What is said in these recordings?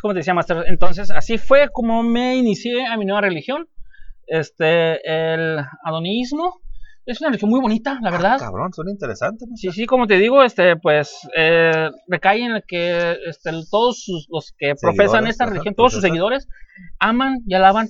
como te decía, Master, entonces así fue como me inicié a mi nueva religión. Este, el adonismo. Es una religión muy bonita, la verdad. Ah, cabrón, suena interesante. ¿no? Sí, sí, como te digo, este, pues eh, recae en el que este, todos sus- los que profesan esta religión, todos sus seguidores, aman y alaban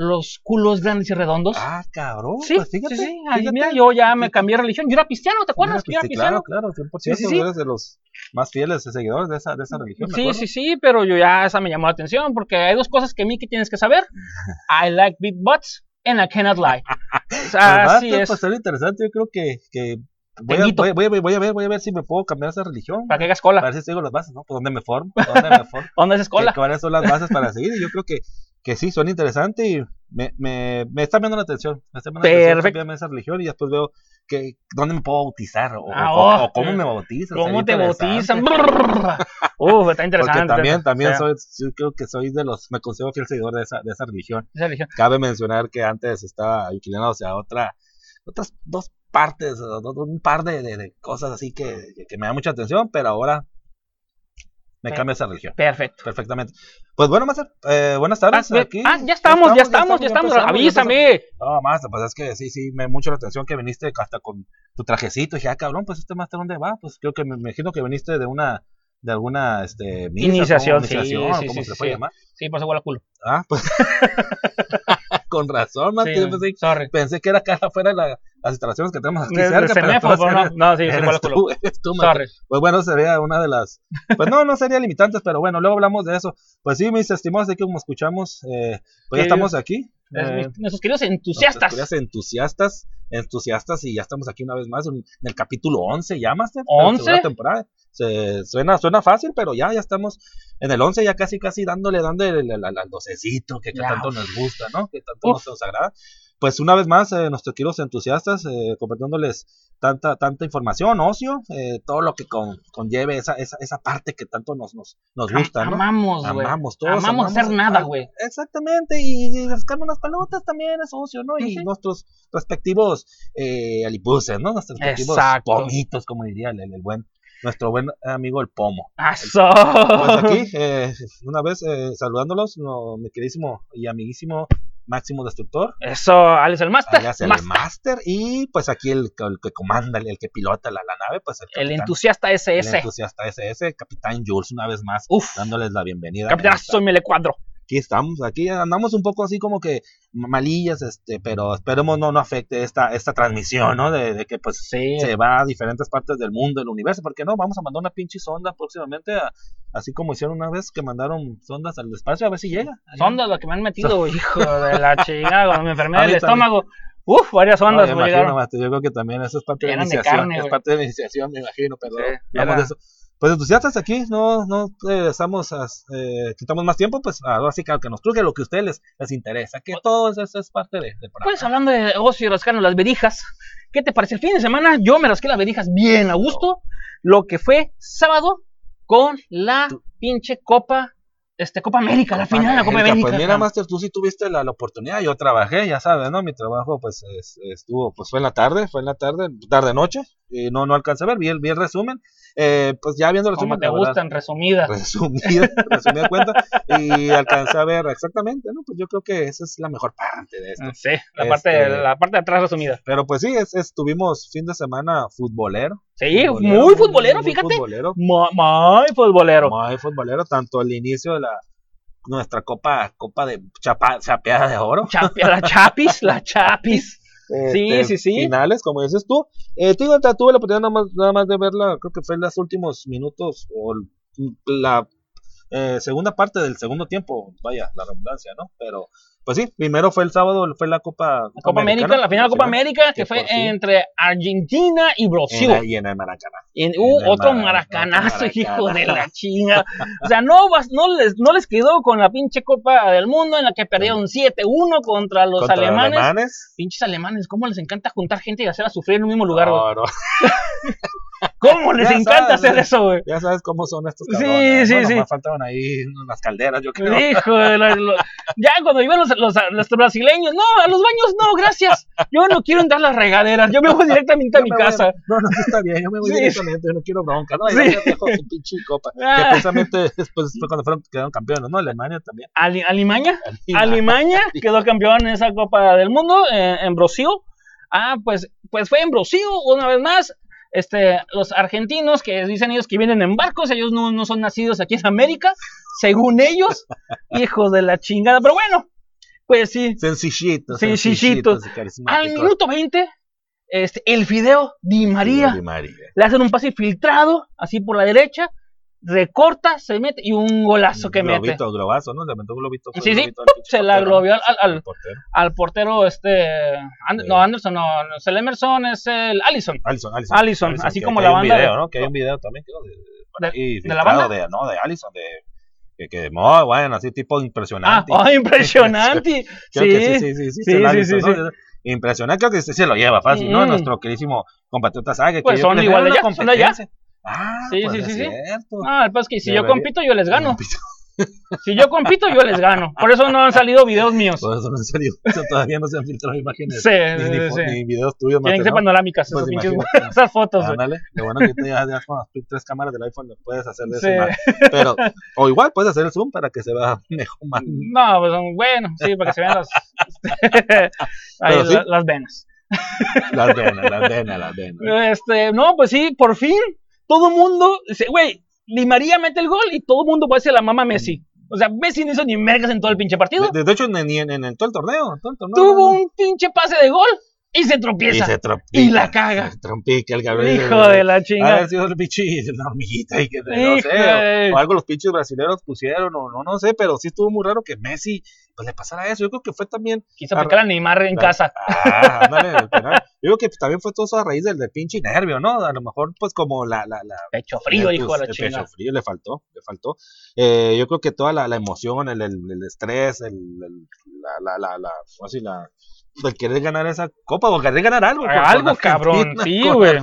los culos grandes y redondos. Ah, cabrón. sí, pues fíjate. sí, sí. Ahí, fíjate. mira, yo ya me cambié de religión. Yo era cristiano, ¿te acuerdas? Mira, Yo pues, era cristiano. claro, claro, 100%. Sí, sí, eres de los más fieles seguidores de esa, de esa religión. me Sí, sí, sí, pero yo ya esa me llamó la atención porque hay dos cosas que a mí que tienes que saber. I like big butts and I cannot lie. O sea, Pues, así va, es. Pues interesante. Yo creo que, que voy, a, voy, voy, voy a ver, voy a ver si me puedo cambiar esa religión. Para que hagas cola. ver si sigo las bases, ¿no? Pues dónde me formo, dónde me formo. ¿Dónde haces cola? ¿Qué- ¿Cuáles son las bases para seguir? Y yo creo que, que sí, suena interesante y me, me, me está viendo la atención. Me está viendo la atención esa religión y después veo que dónde me puedo bautizar o, Ah, oh. o cómo me bautizan. ¿Cómo te bautizan? Uf, está interesante. Porque también, también O sea, soy, yo creo que soy de los, me considero fiel seguidor de esa, de esa religión. esa religión. Cabe mencionar que antes estaba inclinado hacia otra, otras dos partes, un par de, de- de cosas así que, que me da mucha atención, pero ahora me cambia esa religión. Perfecto. Perfectamente. Pues bueno, Master, eh, buenas Ah, tardes. bien. aquí. Ah, ya estamos, ya estamos, ya estamos. ya Avísame. No, Master, pues es que sí, sí, me mucho la atención que viniste hasta con tu trajecito. Y dije, ah, cabrón, pues este Master, ¿dónde va? Pues creo que me imagino que viniste de una, de alguna, este, misa, Iniciación, sí, Iniciación, sí, ¿cómo sí, se puede llamar? Sí, pues igual a culo. Ah, pues. con razón, Master. Pensé, pensé que era acá afuera de la- las instalaciones que tenemos aquí De- de cerca. pero no, sí, igual tú, eres tú. Pues bueno, sería una de las. Pues no, no sería limitantes, pero bueno, luego hablamos de eso. Pues sí, mis estimados, de que como escuchamos, eh, pues ya estamos aquí. Es eh, mis- Nuestros queridos entusiastas. entusiastas, entusiastas, y ya estamos aquí una vez más en, el capítulo 11, ya, la 11. segunda temporada. Se, suena, suena fácil, pero ya, ya estamos en el 11, ya casi, casi dándole, dándole al docecito que, que tanto nos gusta, ¿no? Que tanto Uf. nos, nos agrada. Pues una vez más, eh, nuestros queridos entusiastas, eh, compartiéndoles tanta, tanta información, ocio, eh, todo lo que con- conlleve esa, esa, esa parte que tanto nos, nos, nos gusta, ¿no? Amamos, güey. Amamos todos. Amamos hacer nada, güey. Exactamente, y, y rascarme unas pelotas también es ocio, ¿no? Y nuestros respectivos eh, alipuses, ¿no? Nuestros respectivos Exacto. pomitos, como diría el, el buen, nuestro buen amigo el pomo. ¡Aso! Pues aquí, eh, una vez eh, saludándolos, no, mi queridísimo y amiguísimo Máximo Destructor, Eso, Alex el Master. alias el Master. Master, y pues aquí el, el que comanda, el, el que pilota la, la nave, pues el, El entusiasta el SS. entusiasta SS, Capitán Jules, una vez más, Uf. dándoles la bienvenida. Capitán, soy Mele Cuadro. Aquí estamos, aquí andamos un poco así como que malillas, este, pero esperemos no, no afecte esta, esta transmisión, ¿no? De, de que pues Sí. se va a diferentes partes del mundo, del universo, porque no, vamos a mandar una pinche sonda próximamente, a- así como hicieron una vez que mandaron sondas al espacio, a ver si llega. Sondas lo que me han metido, hijo de la chingada, me enfermé del estómago. Uf, varias No, ondas me me imagino, yo creo que también eso es parte de de iniciación, carne, es parte de la iniciación, me imagino, pero Sí, de. Pues entusiastas aquí, no, no eh, estamos, eh, quitamos más tiempo, pues ahora sí que nos truje, lo que a ustedes les, les interesa, que todo eso, eso es parte de, programa. Pues hablando de ocio y rascarnos las verijas, ¿qué te parece? El fin de semana yo me rasqué las verijas bien a gusto, lo que fue sábado con la pinche Copa, este, Copa América, la final de la Copa América. Pues mira. Master, tú sí tuviste la, la oportunidad, yo trabajé, ya sabes, ¿no? Mi trabajo, pues, es- estuvo, pues fue en la tarde, fue en la tarde, tarde-noche, y no, no alcancé a ver, vi el, vi el resumen, eh, pues ya viendo el Como resumen, te la verdad, gustan, resumidas. resumida, resumida cuenta, y alcancé a ver exactamente, ¿no? Pues yo creo que esa es la mejor parte de esto. Sí, la, Este- parte, la parte de atrás resumida. Pero pues sí, es, es- tuvimos fin de semana futbolero. Sí, futbolero, muy futbolero, muy fíjate. futbolero. Mu- Muy futbolero. Muy futbolero, tanto el inicio de la nuestra copa copa de chapa, chapeada de oro. La chapis, la chapis. Sí, este, sí, sí. Finales, como dices tú. Eh, digo, tuve la oportunidad nada más, nada más de verla, creo que fue en los últimos minutos o la eh, segunda parte del segundo tiempo, vaya, la redundancia, ¿no? Pero, pues sí, primero fue el sábado, fue la Copa, La Copa América, la final de la Copa sí, América, que que fue entre Argentina y Brasil. y en el Maracaná. En uh, el otro Mara- maracanazo, hijo de la chinga. O sea, no, les, no les quedó con la pinche Copa del Mundo en la que perdieron 7-1 contra los Contra alemanes. Pinches alemanes, ¿cómo les encanta juntar gente y hacerla sufrir en un mismo lugar? güey? No, no. ¿Cómo les Ya encanta sabes, hacer eso, güey? Ya sabes cómo son estos Sí, cabrones. sí, bueno, sí. más faltaban ahí unas calderas, yo creo. Hijo de la- lo- ya cuando iban los, los, los brasileños, no, a los baños no, gracias. Yo no quiero entrar a las regaderas, yo me voy directamente a mi casa. No, no, está bien, yo me voy Sí. directamente, yo no quiero bronca, no, Sí. ya dejo su pinche copa. Ah. Que precisamente después fue cuando fueron, quedaron campeones, ¿no? Alemania también. Ali- Alimaña, Alimaña quedó campeón en esa Copa del Mundo eh, en Brasil. Ah, pues, pues fue en Brasil una vez más. Este, los argentinos que dicen ellos que vienen en barcos, ellos no, no son nacidos aquí en América, según ellos, hijos de la chingada. Pero bueno, pues sí, Sencillitos. sencillitos y al minuto 20, este, el Fideo Di María Di María. le hacen un pase filtrado, así por la derecha, recorta, se mete y un golazo que mete. globito, globazo, ¿no? Le aventó un globito. Sí, sí, globito se la globió al, al- Al portero. al portero este And- Sí. no Anderson no, no es el Emerson es el Allison Allison, Allison. Allison, así que- como la hay un banda de- video, ¿no? Que hay un video también, creo, de, de- de la banda. de, no, de Allison, de, que, que muy bueno, así tipo ah impresionante. oh, impresionante Creo sí, que sí, sí, sí, sí, sí, es el sí, Allison, sí, ¿no? Impresionante, creo que se lo lleva fácil, ¿no? Nuestro queridísimo compatriota Sague. Pues que son igual de la son de allá. Ah, Sí, pues sí, es sí, sí. cierto. no el peor es que si yo compito yo les gano Compito. Si yo compito yo les gano por eso no han salido videos míos Por eso, en serio, eso todavía no se han filtrado imágenes. sí, Ni, sí, ni, sí. ni videos tuyos, tienen que ser panorámicas Pues esas, fotos. Ándale, lo bueno que ahorita ya, ya con las tres cámaras del iPhone puedes hacer de Sí. Pero, o igual puedes hacer el zoom para que se vea mejor. no pues son- bueno sí para que se vean las ahí, Pero sí. la- las venas Las venas, las venas, las venas. Este, no, pues sí, por fin, todo mundo, güey, Di María mete el gol y todo mundo puede ser la mamá Messi. O sea, Messi no hizo ni mergas en todo el pinche partido. De, de hecho, ni en, en, en todo el torneo. en todo el torneo Tuvo no, un pinche pase de gol y se Y tropieza. se trompica. Y la caga. Se trompica el Gabriel. Hijo de la Ha chingada. haber sido el pinche la hormiguita y que no sé, o, o algo los pinches brasileños pusieron, o no, no sé, pero sí estuvo muy raro que Messi pues le pasara eso. Yo creo que fue también Quiso aplicar a Neymar en Claro. casa. Ah, ándale. Yo creo que también fue todo eso a raíz del, del pinche nervio, ¿no? A lo mejor, pues, como la. la, la Pecho frío, pues, hijo de la chingada. pecho frío le faltó, le faltó. Eh, yo creo que toda la, emoción, el, el, el estrés, el, el- la, la, la, la, ¿cómo así? La, el querer ganar esa copa o querer ganar algo. Algo, cabrón, sí, güey.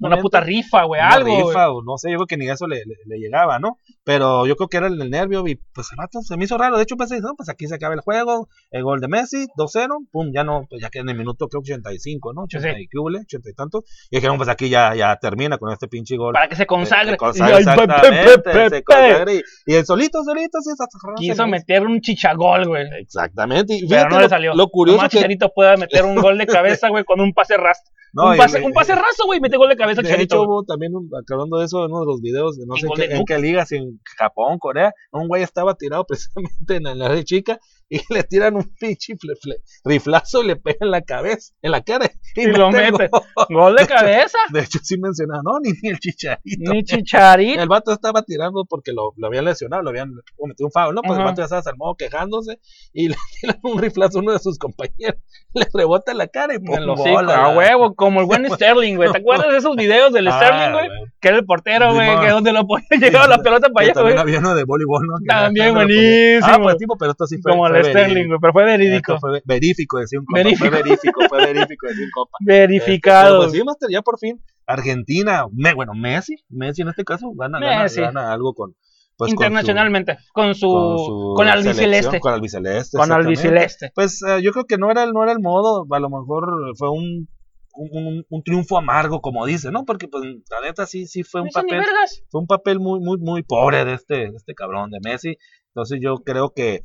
Una puta rifa, güey, algo. rifa, o no sé, yo creo que ni eso le, le, le llegaba, ¿no? Pero yo creo que era el, el nervio y pues el vato se me hizo raro. De hecho, pensé, no, pues aquí se acaba el juego, el gol de Messi, 2-0, pum, ya no, pues ya que en el minuto creo que 85, ¿no? 80 Sí. y hubo, 80 y tanto. Y dijeron, pues aquí ya, ya termina con este pinche gol. Para que se consagre. Se consagra, Ay, pe- pe- exactamente, pe- pe- se consagra y, y el solito, solito, sí, Quiso meter un chichagol, güey. Exactamente. Y Pero no le salió. lo curioso que... Chicharito puede meter un gol de cabeza, güey, con un pase ras. no, un, pase, un pase raso, güey, mete gol de cabeza De Chicharito. hecho, hubo también, un, hablando de eso, en uno de los videos, no En sé en qué, en qué liga, si en Japón, Corea, un güey estaba tirado precisamente en la de chica y le tiran un pinche riflazo y le pegan en la cabeza, en la cara. Y, Y lo mete. gol. Gol de cabeza. De hecho, sí mencionaba, no, ni, ni el chicharito. Ni Chicharito. El vato estaba tirando porque lo, lo habían lesionado, lo habían cometido un foul, ¿no? Pues el vato ya estaba desarmado quejándose y le tiran un riflazo a uno de sus compañeros, le rebota en la cara y pum, En los a huevo, como el buen Sterling, güey. ¿Te acuerdas de esos videos del Ah, Sterling, güey? Que era el portero, güey, que donde lo ponía llegaba la pelota para allá, también güey. había uno de voleibol, ¿no? Que También buenísimo. Ah, pues tipo, pero esto sí fue Como el fue Sterling, güey, pero fue verídico. Esto fue verífico, decía un compa. Verífico. Fue verífico, fue verífico, decía un compa. Este, Verificado. pero pues sí, Master, ya por fin, Argentina, me- bueno, Messi, Messi en este caso, gana, gana- algo con, pues, con su- Internacionalmente, con su, con su con, albiceleste. Con albiceleste. Con albiceleste. Pues eh, yo creo que no era, el, no era el modo, a lo mejor fue un, un, un- un triunfo amargo, como dice, ¿no? Porque pues la neta sí, sí fue un papel fue un papel muy, muy, muy pobre de este, de este cabrón de Messi. Entonces yo creo que,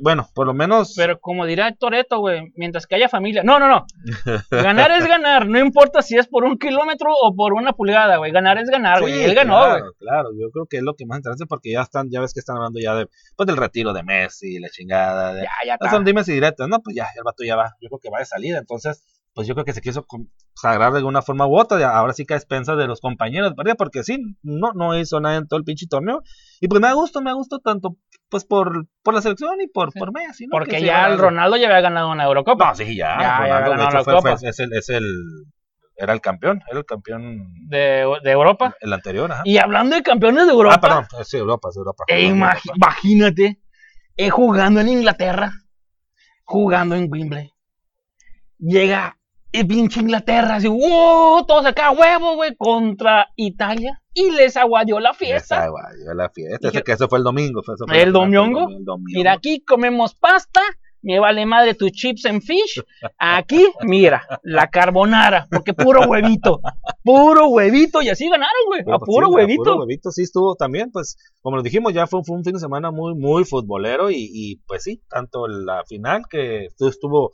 bueno, por lo menos. Pero como dirá Toreto, güey, mientras que haya familia. No, no, no. Ganar es ganar. No importa si es por un kilómetro o por una pulgada, güey. Ganar es ganar, güey. Sí, Él ganó, güey. claro, claro, yo creo que es lo que más interesa porque ya están, ya ves que están hablando ya de, pues del retiro de Messi, la chingada, de, Ya, ya está. son dimes y directas, no, pues ya, el vato ya va, yo creo que va de salida, entonces, pues yo creo que se quiso consagrar de alguna forma u otra, ahora sí que a expensas de los compañeros, ¿verdad? Porque sí, no, no hizo nada en todo el pinche torneo, y pues me da gusto, me da gusto tanto, pues por, por la selección y por, Sí. por Messi, ¿no? Porque ya el. Ronaldo ya había ganado una Eurocopa. No, sí, ya, Ya, ya Ronaldo, de ganó hecho la fue, Copa. fue- es el, es el, era el campeón, era el campeón, de, de Europa. el anterior, ajá. Y hablando de campeones de Europa, Ah, perdón, es Europa, es Europa. e imagi- Europa. imagínate, eh, jugando en Inglaterra, jugando en Wembley, llega Y pinche Inglaterra, así, ¡wow! Todos acá, huevo, güey, contra Italia. Y les aguadió la fiesta. Esa, guay, yo la fiesta. Que eso fue el domingo. Fue, eso fue ¿El el domingo. Mira, aquí comemos pasta. Me vale madre tus chips and fish. Aquí, mira, la carbonara. Porque puro huevito. Puro huevito. Y así ganaron, güey. A puro sí, a huevito. puro huevito, sí estuvo también, pues, como lo dijimos, ya fue, fue un fin de semana muy, muy futbolero y, y, pues sí, tanto la final que estu- estuvo,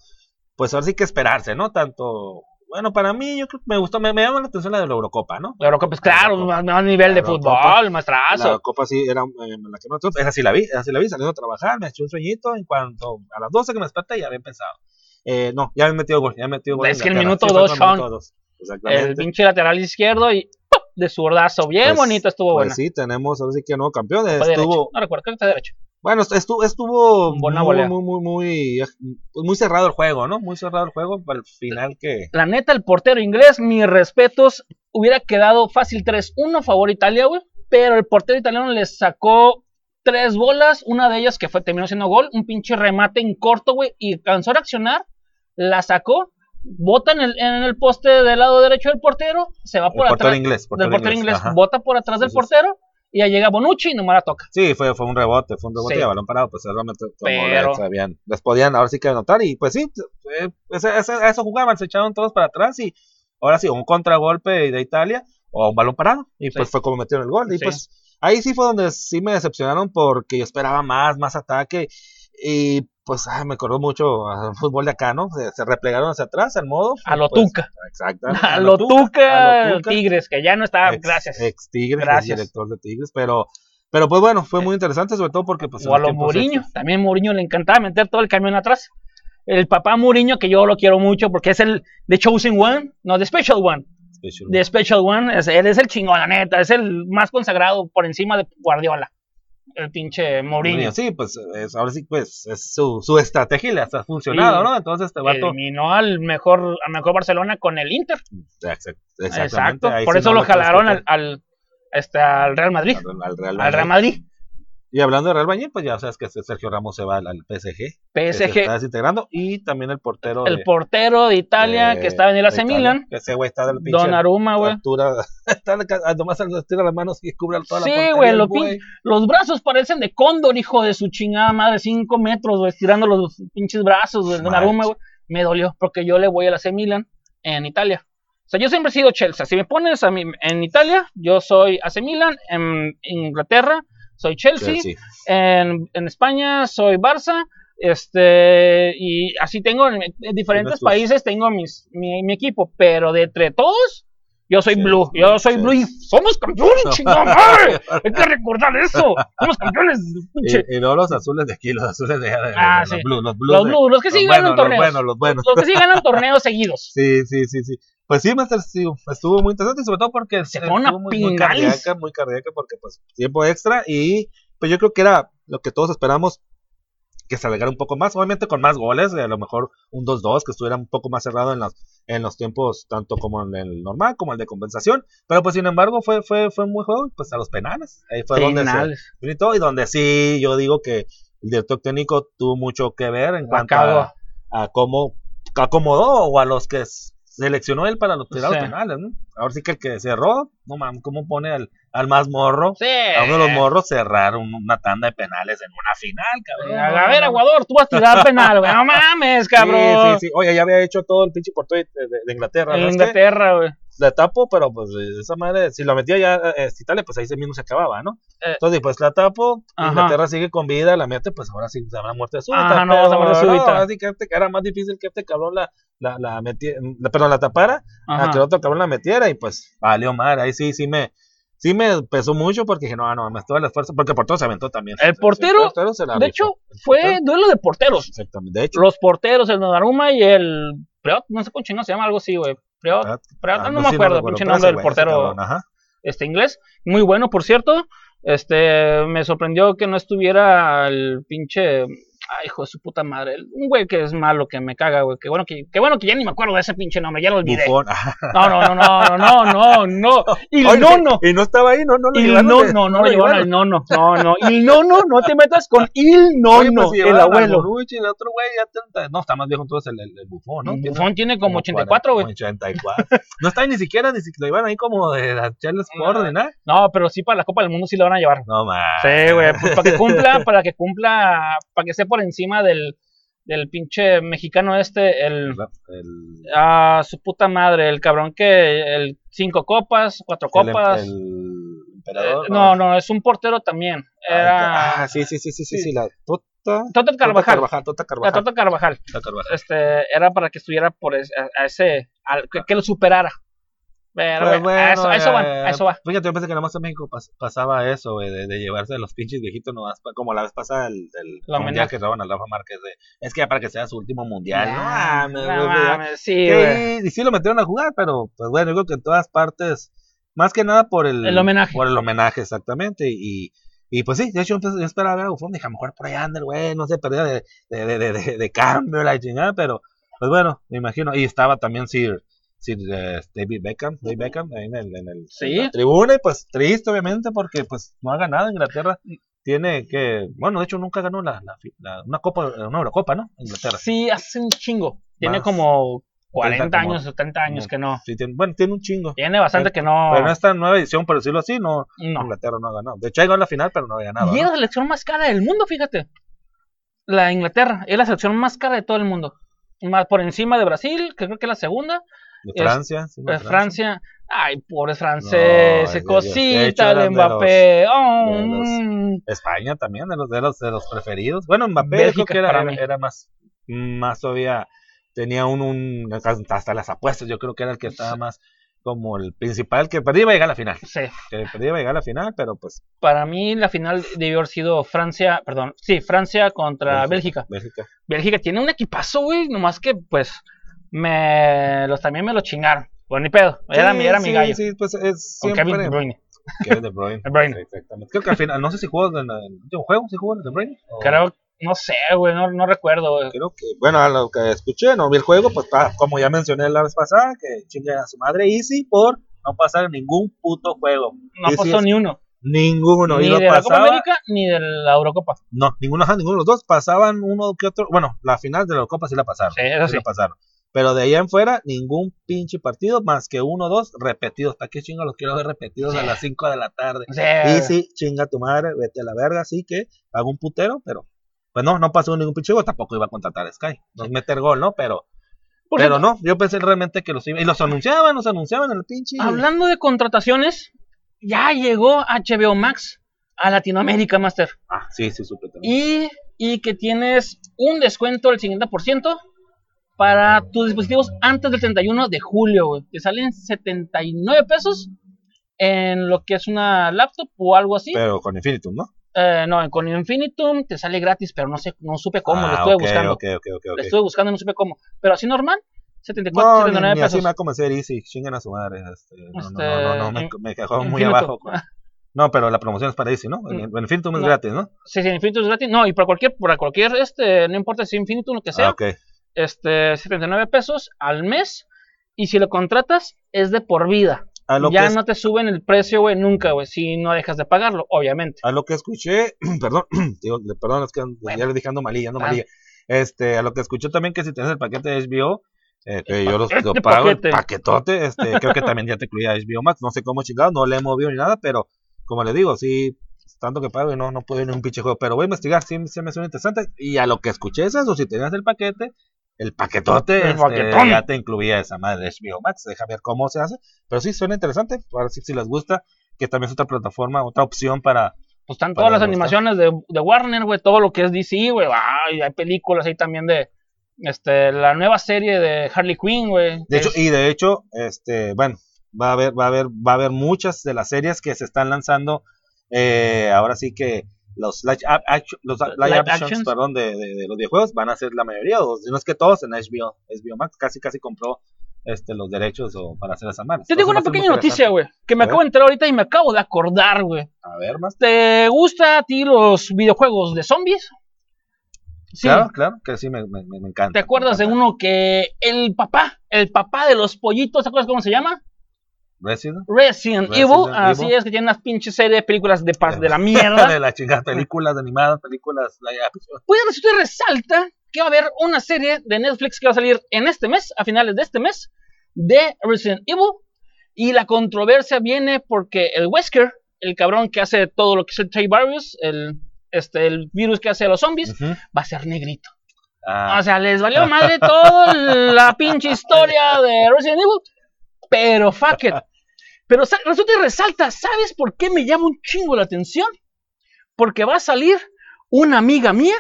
pues ahora sí que esperarse, ¿no? Tanto, bueno, para mí yo creo que me gustó, me, me llama la atención la de la Eurocopa, ¿no? La Eurocopa, pues claro, Eurocopa. más, más nivel de Eurocopa. fútbol, maestrazo. La Copa sí era eh, la que no, esa sí la vi, esa sí la vi, saliendo a trabajar, me eché un sueñito, en cuanto a las 12 que me desperté ya había empezado. Eh, no, ya me metió gol, ya me metió gol. Es que el minuto Sí, fue dos, con el minuto Sean. dos, El Exactamente. pinche lateral izquierdo y ¡pum! de zurdazo. Bien Pues- bonito estuvo Pues bueno. sí, tenemos ahora sí que nuevo campeón. Estuvo, derecho. No recuerdo, creo que fue derecho. Bueno, est- estuvo, estuvo Buena muy, volea. muy, muy, muy, pues muy cerrado el juego, ¿no? Muy cerrado el juego para el final que... La neta, el portero inglés, mis respetos, hubiera quedado fácil 3-1 favor Italia, güey. Pero el portero italiano le sacó tres bolas, una de ellas que fue terminó siendo gol, un pinche remate en corto, güey, y alcanzó a reaccionar, la sacó, bota en el, en el poste del lado derecho del portero, se va El por portero atrás inglés. del portero inglés, ajá. bota por atrás del portero, y ya llega Bonucci y nomás la toca. Sí, fue, fue un rebote, fue un rebote Sí. y a balón parado, pues realmente como Pero- sabían, les podían ahora sí que anotar y pues sí, eh, ese- eso jugaban, se echaban todos para atrás y ahora sí, un contragolpe de Italia o un balón parado y pues Sí. fue como metieron el gol y Sí. pues ahí sí fue donde sí me decepcionaron porque yo esperaba más, más ataque y pues ah, me acordó mucho al fútbol de acá, ¿no? Se, se replegaron hacia atrás, al modo. A lo pues, Tuca. Exacto. A lo Tuca, a lo Tuca. Tigres, que ya no está, ex, gracias. Ex Tigres, Gracias. director de Tigres, pero, pero pues bueno, fue muy interesante, sobre todo porque pues. o a los Mourinho, estos- también Mourinho le encantaba meter todo el camión atrás. El papá Mourinho, que yo lo quiero mucho porque es el The Chosen One, no, The Special One. Special. The Special One, es, él es el chingón, la neta, es el más consagrado por encima de Guardiola. El pinche Mourinho. Sí, pues es, ahora sí, pues es su, su estrategia y le ha funcionado, Sí. ¿no? Entonces este vato. Eliminó al mejor, al mejor Barcelona con el Inter. Exacto. Por sí eso no lo jalaron al, al, este, al Real Madrid. al, al Real Al Real Madrid. Y hablando de Real Madrid, pues ya sabes que Sergio Ramos se va al, al PSG. Se está PSG. desintegrando. Y también el portero. El de- portero de Italia de- que estaba en el AC Milan. Que ese güey está del pinche. Donnarumma, güey. altura. Está ca- nomás estira las manos y cubre toda la Sí, güey, el lo güey. pin- Los brazos parecen de cóndor, hijo de su chingada madre, 5 metros, güey, estirando los pinches brazos, güey, de Donnarumma, güey. Me dolió, porque yo le voy al AC Milan en Italia. O sea, yo siempre he sido Chelsea. Si me pones a mí en Italia, yo soy AC Milan. En Inglaterra, soy Chelsea. En, en España, soy Barça. Este, y así tengo en, en diferentes países, tengo mis, mi, mi equipo. Pero de entre todos, yo soy Sí, Blue. Yo soy sí. Blue y somos campeones, chingada madre. Hay que recordar eso. Somos campeones. Y, y no los azules de aquí, los azules de, Ah, de sí. los blues, los blues. Los de- los que sí los ganan buenos, torneos. Los buenos, los buenos. Los que sí ganan torneos seguidos. Sí, sí, sí, sí. Pues sí, Master, sí, estuvo muy interesante, sobre todo porque Se fue una muy, muy cardíaca, muy cardíaca, porque pues tiempo extra y pues yo creo que era lo que todos esperamos que se alargara un poco más, obviamente con más goles, a lo mejor un 2-2, que estuviera un poco más cerrado en los, en los tiempos, tanto como en el normal como el de compensación, pero pues sin embargo fue, fue, fue muy juego, pues a los penales, ahí fue donde se, Penales. y donde sí yo digo que el director técnico tuvo mucho que ver en cuanto a, a cómo acomodó o a los que seleccionó él para los tirados penales, ¿no? Ahora sí que el que cerró, no mames, cómo pone al, al más morro, Sí. a uno de los morros cerrar un- una tanda de penales en una final, cabrón. A ver, Aguador, tú vas a tirar penal, güey. No mames, Sí, cabrón. sí, sí. Oye, ya había hecho todo el pinche portero de, de- de Inglaterra. En ¿sabes qué? Inglaterra, güey. La tapo, pero pues eh, esa madre, si la metía ya eh, Italia, pues ahí se mismo se acababa, ¿no? Eh. Entonces, pues la tapo, Ajá. Inglaterra sigue con vida, la mete, pues ahora sí se habrá muerte súbita. Ajá, no, pero muerte súbita. ahora sí que este- era más difícil que este cabrón la, la, la metiera, perdón, la tapara, a Ajá. que el otro cabrón la metiera y pues valió madre, ahí sí, sí me, sí me pesó mucho porque dije, no, no, me estuvo el esfuerzo, porque el portero se aventó también. El portero, portero se la De hecho, El fue portero, duelo de porteros. Exactamente, de hecho. Los porteros, el Donnarumma y el Preot, no sé cómo chingado se llama, algo así, güey. Preot, Preot, ah, no, sí, me acuerdo, pinche nombre del portero cabrón, este inglés. Muy bueno, por cierto. Este, me sorprendió que no estuviera el pinche Ay, hijo de su puta madre. Un güey que es malo, que me caga, güey. Qué bueno que, qué bueno que ya ni me acuerdo de ese pinche nombre, ya lo olvidé. Bufón. No, no, no, no, no, no, no. Y no, no. Y no estaba ahí, no, no lo llevaron no, no, no lo llevaron al llevaron. nono, no, no. Il nono, no te metas con Il nono, Oye, pues, el abuelo. El otro güey ya no, está más viejo entonces el, el, el bufón, ¿no? Tiene Bufón tiene como 84, 40, güey. 84. No está ni siquiera, ni siquiera lo llevan ahí como de a echarles porro ni nada. No, pero sí para la Copa del Mundo sí lo van a llevar. No más. Sí, güey, pues para que cumpla, para que cumpla, para que esté por encima del, del pinche mexicano este, el, El, ah, su puta madre, el cabrón que, el cinco copas, cuatro copas. el, el Eh, no, no, es un portero también. Era Ah, sí, sí, sí, sí, sí, la Tota. Tota Carvajal. Carvajal, Tota la Carvajal. Tota Carvajal. Tota Carvajal. Este, era para que estuviera por es- a, a ese, al- que, que lo superara. Pero, Pues a eso, a eso ya, va, ya, a eso va. Fíjate, yo pensé que nada más en México pas- pasaba eso, de, de llevarse a los pinches viejitos pa- como la vez pasada del La mundial que roban a Rafa Márquez. De, es que ya para que sea su último mundial, ¿no? Nah, mames, no sí, Que- y sí lo metieron a jugar, pero pues bueno, yo creo que en todas partes, más que nada por el, El homenaje. Por el homenaje, exactamente. Y, y pues sí, de hecho yo, esperaba ver a Buffon, dije, a lo mejor por allá anda el güey, no sé, perdía de, de, de- de cambio la chingada, pero pues bueno, me imagino. Y estaba también Sir, Eh, David Beckham, David Beckham ahí en el, en el Sí. en la tribuna, y pues triste obviamente porque pues no ha ganado Inglaterra. Tiene que, bueno, de hecho nunca ganó la, la, la- una copa, una Eurocopa, ¿no? Inglaterra. Sí, hace un chingo. Tiene Más. como 40 30 como- años, 70 años No. que no. Sí, tiene, bueno, tiene un chingo. Tiene bastante que no. Pero en esta nueva edición, por decirlo así, no, no. Inglaterra no ha ganado. De hecho, ha a la final, pero no había ganado. Y es ¿no? la selección más cara del mundo, fíjate. La Inglaterra es la selección más cara de todo el mundo. Más por encima de Brasil, que creo que es la segunda. De es- Francia. sí, no, Eh, Francia. Ay, No, de- de cosita de de Mbappé. Oh, de los- mm. España también, de los, de los, de los preferidos. Bueno, Mbappé Bélgica, creo que era, era, más, más todavía, tenía un, un, hasta las apuestas, yo creo que era el que estaba más como el principal, que perdía iba a llegar a la final. Sí. Que perdía iba a llegar a la final, pero pues Para mí la final debió haber sido Francia, perdón, sí, Francia contra Bélgica. Bélgica. Bélgica tiene un equipazo, güey, nomás que pues me los también me lo chingaron. Bueno, ni pedo, era, mi, era sí, mi gallo. Sí, pues es con siempre. Kevin De Bruyne. Kevin De Bruyne. De Bruyne. Sí, exactamente. Creo que al final, no sé si jugó en el último juego, si jugó en De Bruyne. o- Creo, no sé, güey, no, no recuerdo. güey. creo que, bueno, a lo que escuché, no vi el juego, pues como ya mencioné la vez pasada, que chingue a su madre Easy por no pasar ningún puto juego. No Easy pasó es- ni uno. Ninguno. ni y de la Copa América ni de la Eurocopa. No, ninguno, ajá, ninguno de los dos. Pasaban uno que otro. Bueno, la final de la Copa sí la pasaron. Sí, eso sí sí. la pasaron. Pero de ahí en fuera, ningún pinche partido más que uno o dos repetidos. ¿Para qué chingo los quiero ver repetidos a Sí. las 5 de la tarde? O Y sí, chinga tu madre, vete a la verga, así que hago un putero, pero pues no, no pasó ningún pinche gol, tampoco iba a contratar a Sky, no meter gol, ¿no? Pero, por pero no, yo pensé realmente que los iba, y los anunciaban, los anunciaban en el pinche. hablando de contrataciones, ya llegó HBO Max a Latinoamérica, Master. Ah, sí, sí, supe también. Y, y que tienes un descuento del 50% para tus dispositivos antes del 31 de julio. Te salen 79 pesos en lo que es una laptop o algo así. Pero con Infinitum, ¿no? Eh, no, con Infinitum te sale gratis, pero no sé, no supe cómo, lo Ah, estuve ok, buscando. Ok, ok, ok, Lo estuve buscando y no supe cómo. Pero así normal, 74, No, ni, 79 ni así pesos. me va a convencer Easy, chingan a su madre. Este, no, Este, no, no, no, me, me muy abajo. con- No, pero la promoción es para Easy, ¿no? En, en Infinitum es gratis, ¿no? Sí, sí, Infinitum es gratis. No, y para cualquier, para cualquier, este, no importa si Infinitum lo que sea, Ah, ok. Este, 79 pesos al mes. Y si lo contratas, es de por vida. A lo, ya que, no te suben el precio, güey, nunca, güey, si no dejas de pagarlo, obviamente. a lo que escuché, perdón, digo, perdón, es que ya le dije ando malilla, ando Ah. malilla. Este, a lo que escuché también que si tienes el paquete de HBO, eh, que yo los, lo pago, el paquete. paquetote, este, creo que también ya te incluía HBO Max, no sé cómo chingado, no le he movido ni nada, pero como le digo, sí, tanto que pago y no, no puedo ir ni un pinche juego, pero voy a investigar, sí, sí me suena interesante, y a lo que escuché es eso, si tenías el paquete, el paquetote, El este, ya te incluía esa madre de HBO Max, deja ver cómo se hace, pero sí suena interesante, para si, si les gusta, que también es otra plataforma, otra opción para, Pues están Para todas las gustar. animaciones de, de Warner, güey, todo lo que es DC, güey. Ay, hay películas ahí también de este la nueva serie de Harley Quinn, güey. De hecho, es- y de hecho, este, bueno, va a haber, va a haber, va a haber muchas de las series que se están lanzando. eh, ahora sí que los live, ac- action- los live Live actions, actions. perdón, de, de- de los videojuegos van a ser la mayoría, o si no es que todos en HBO, HBO Max casi casi compró este los derechos o para hacer esa madre. Te tengo una pequeña noticia, güey, que me A acabo de enterar ahorita y me acabo de acordar, güey. A ver, más. ¿Te gusta a ti los videojuegos de zombies? Sí. Claro, claro, que sí me, me, me encanta. ¿Te acuerdas de uno que el papá, el papá de los pollitos, ¿te acuerdas cómo se llama? Resident? Resident, Resident Evil. Así es, que tiene unas pinches series de películas de, pas- de la de mierda. la chingada, películas animadas, películas. Pues resulta y resalta que va a haber una serie de Netflix que va a salir en este mes, a finales de este mes, de Resident Evil. Y la controversia viene porque el Wesker, el cabrón que hace todo lo que es el T-Virus, el, este, el virus que hace a los zombies, va a ser negrito. Ah, O sea, les valió madre toda la pinche historia de Resident Evil. Pero fuck it. Pero resulta y resalta, ¿sabes por qué me llama un chingo la atención? Porque va a salir una amiga mía,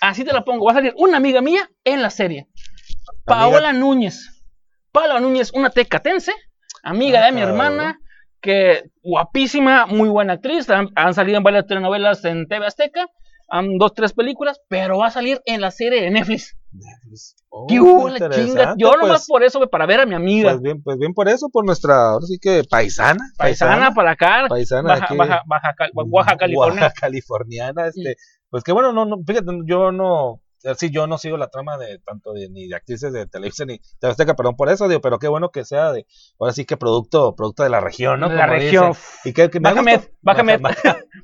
así te la pongo, va a salir una amiga mía en la serie. Paola Núñez. Paola Núñez, una tecatense, amiga Ah, de mi cabrón. hermana, que guapísima, muy buena actriz, han, han salido en varias telenovelas en TV Azteca, han dos, tres películas, pero va a salir en la serie de Netflix. Netflix. Oh, ¿Qué hubo, la chinga? Yo pues, nomás por eso, para ver a mi amiga. Pues bien, pues bien por eso, por nuestra, ahora sí que paisana. paisana para acá, paisana baja, aquí. baja, baja, Oaxaca, California. Californiana, este, pues que bueno, no, no, fíjate, yo no, sí, yo no sigo la trama de tanto de, ni de actrices de televisión ni de Azteca, perdón por eso, digo, pero qué bueno que sea de, ahora sí que producto, producto de la región, ¿no? de la región. dicen. Y que, que me Bájame, bájame,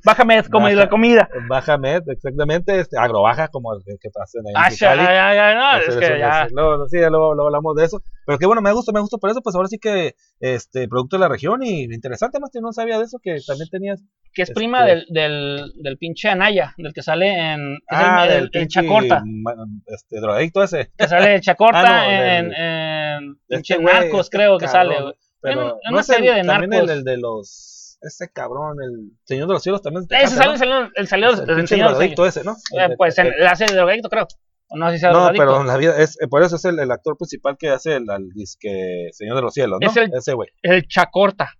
bájame, como baja. la comida. Baja Med, exactamente, este, agrobaja, como el que, que hacen ahí en Ah, ya, ya, ya, no, es eso, que ya. luego, sí, ya luego, luego hablamos de eso. Pero que bueno, me gusta, me gusta por eso, pues ahora sí que este producto de la región y interesante más que no sabía de eso, que también tenías. Que es este- prima del, del, del pinche Anaya, del que sale en. que Ah, el, del el, el pinche Chacorta. Este drogadicto ese. Que sale el Chacorta Ah, no, en, del- en pinche este güey, Narcos, este creo que cabrón, sale. Pero En- en no una el- serie de también narcos. el, el de los. Ese cabrón, el Señor de los Cielos también. Ese sale, ¿no? el salió el del pinche drogadicto ese, ¿no? Eh, pues en la serie de drogadicto, creo. No si No, pero en la vida, es, eh, por eso es el, el actor principal que hace el, al disque Señor de los Cielos, ¿no? Es el- Ese güey. El Chacorta.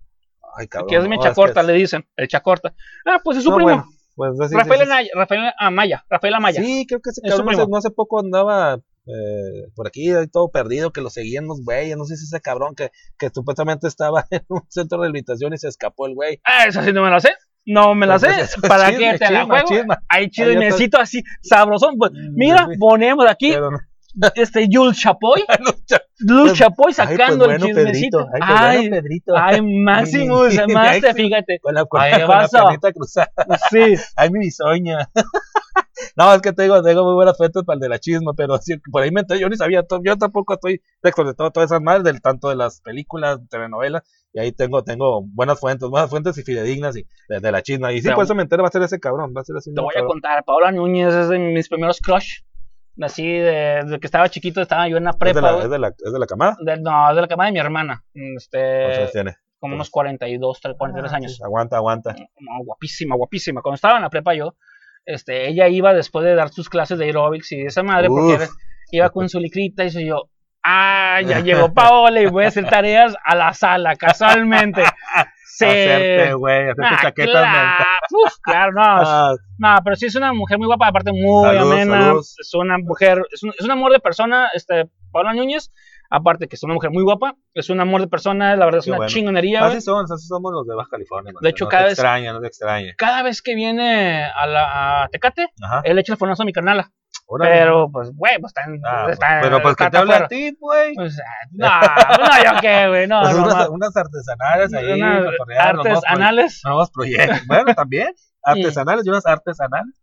Ay, cabrón. que es mi no, Chacorta, que le dicen. El Chacorta. Ah, pues es su No, primo. bueno, pues, Rafael, sí. Anaya, Rafael Amaya. Rafael Amaya. Sí, creo que ese Es cabrón no hace, primo. no hace poco andaba eh, por aquí ahí todo perdido, que lo seguían los güeyes. No sé si ese cabrón que, que supuestamente estaba en un centro de rehabilitación y se escapó el güey. Ah, esa sí no me la sé. No me la sé. Pues eso es ¿Para chisme, qué te la chisma, juego? chisma. Ahí chido Ahí y ya está. necesito así, sabrosón. Pues, Mm, mira, ponemos aquí Pero. Este Jules Chapoy. Luis Pues, Chapoy Ay, sacando pues, el chismecito. Pedrito. Ay, pues, bueno, Pedrito. ay, Máximo, Mi- mi- fíjate. Con la, Ay, con la piernita cruzada. Sí. Ay, mi bisoña. no, es que tengo, tengo muy buenas fuentes para el de la chisma, pero por ahí me enteré, yo ni sabía, yo tampoco estoy texto de todo, todas esas madres, del tanto de las películas, telenovelas, y ahí tengo, tengo buenas fuentes, buenas fuentes y fidedignas y de, de la chisma. Y sí, Pero- por eso me entero, va a ser ese cabrón, va a ser así. Te voy a contar, Paola Núñez es de mis primeros crush. Así, de- desde que estaba chiquito, estaba yo en la ¿Es de, prepa. la, es, de la, ¿Es de la camada? De- no, es de la cama de mi hermana. ¿Cuántos Este, años tiene? como unos 42, 43 Ah, años. Aguanta, aguanta. No, guapísima, guapísima. Cuando estaba en la prepa yo, este, ella iba después de dar sus clases de aerobics y esa madre, porque era- iba con su licrita y yo, ah, ya llegó Paola y voy a hacer tareas a la sala, casualmente. Se... Hacerte, güey, hacerte Ah, chaquetas claro, uf, claro, no, Ah, no, pero sí es una mujer muy guapa, aparte muy amena, es una mujer, es un, es un amor de persona, este, Paola Núñez, aparte que es una mujer muy guapa, es un amor de persona, la verdad es Qué una bueno. chingonería, así son, así somos los de Baja California. De hecho, no cada te vez- extraña, no te extraña. Cada vez que viene a la a Tecate, Ajá. él echa el fonazo a mi. Órale. Pero, pues, güey, pues está en. Ah, está pero pues que te habla a ti, güey. Pues, ah, no, pues, no, yo qué, güey, no, Pues unas, unas artesanales ahí, Unas cotorrear, los artes nuevos proye- anales. nuevos proyectos. Bueno, también, artesanales y unas artesanales.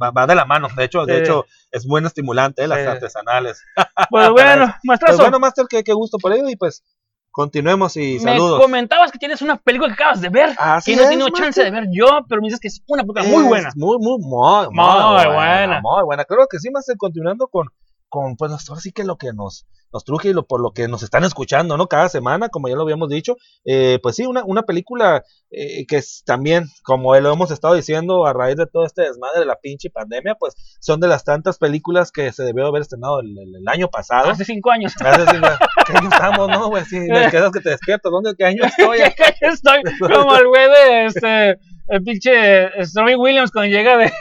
Va, va de la mano, de hecho, de hecho, es muy estimulante, eh, las Sí. artesanales. Pues bueno, Pues maestrazo, bueno, Master, qué, qué gusto por ello y pues continuemos y me saludos. comentabas que tienes una película que acabas de ver. Así que no he tenido chance de ver yo, pero me dices que es una película muy buena. Muy, muy, muy, muy, Muy buena. buena. Muy buena. Creo que sí, más continuando con, con, pues, ahora sí que lo que nos, nos truje y lo, por lo que nos están escuchando, ¿no? Cada semana, como ya lo habíamos dicho. Eh, pues sí, una, una película eh, que es también, como lo hemos estado diciendo a raíz de todo este desmadre de la pinche pandemia, pues son de las tantas películas que se debió haber estrenado el, el- el año pasado. Hace cinco años. Sí, güey. ¿Qué año estamos, no, güey? Sí, me quedas que te despierto. ¿Dónde, qué año estoy? Aquí estoy como el güey de este, el pinche Stormy Williams cuando llega de,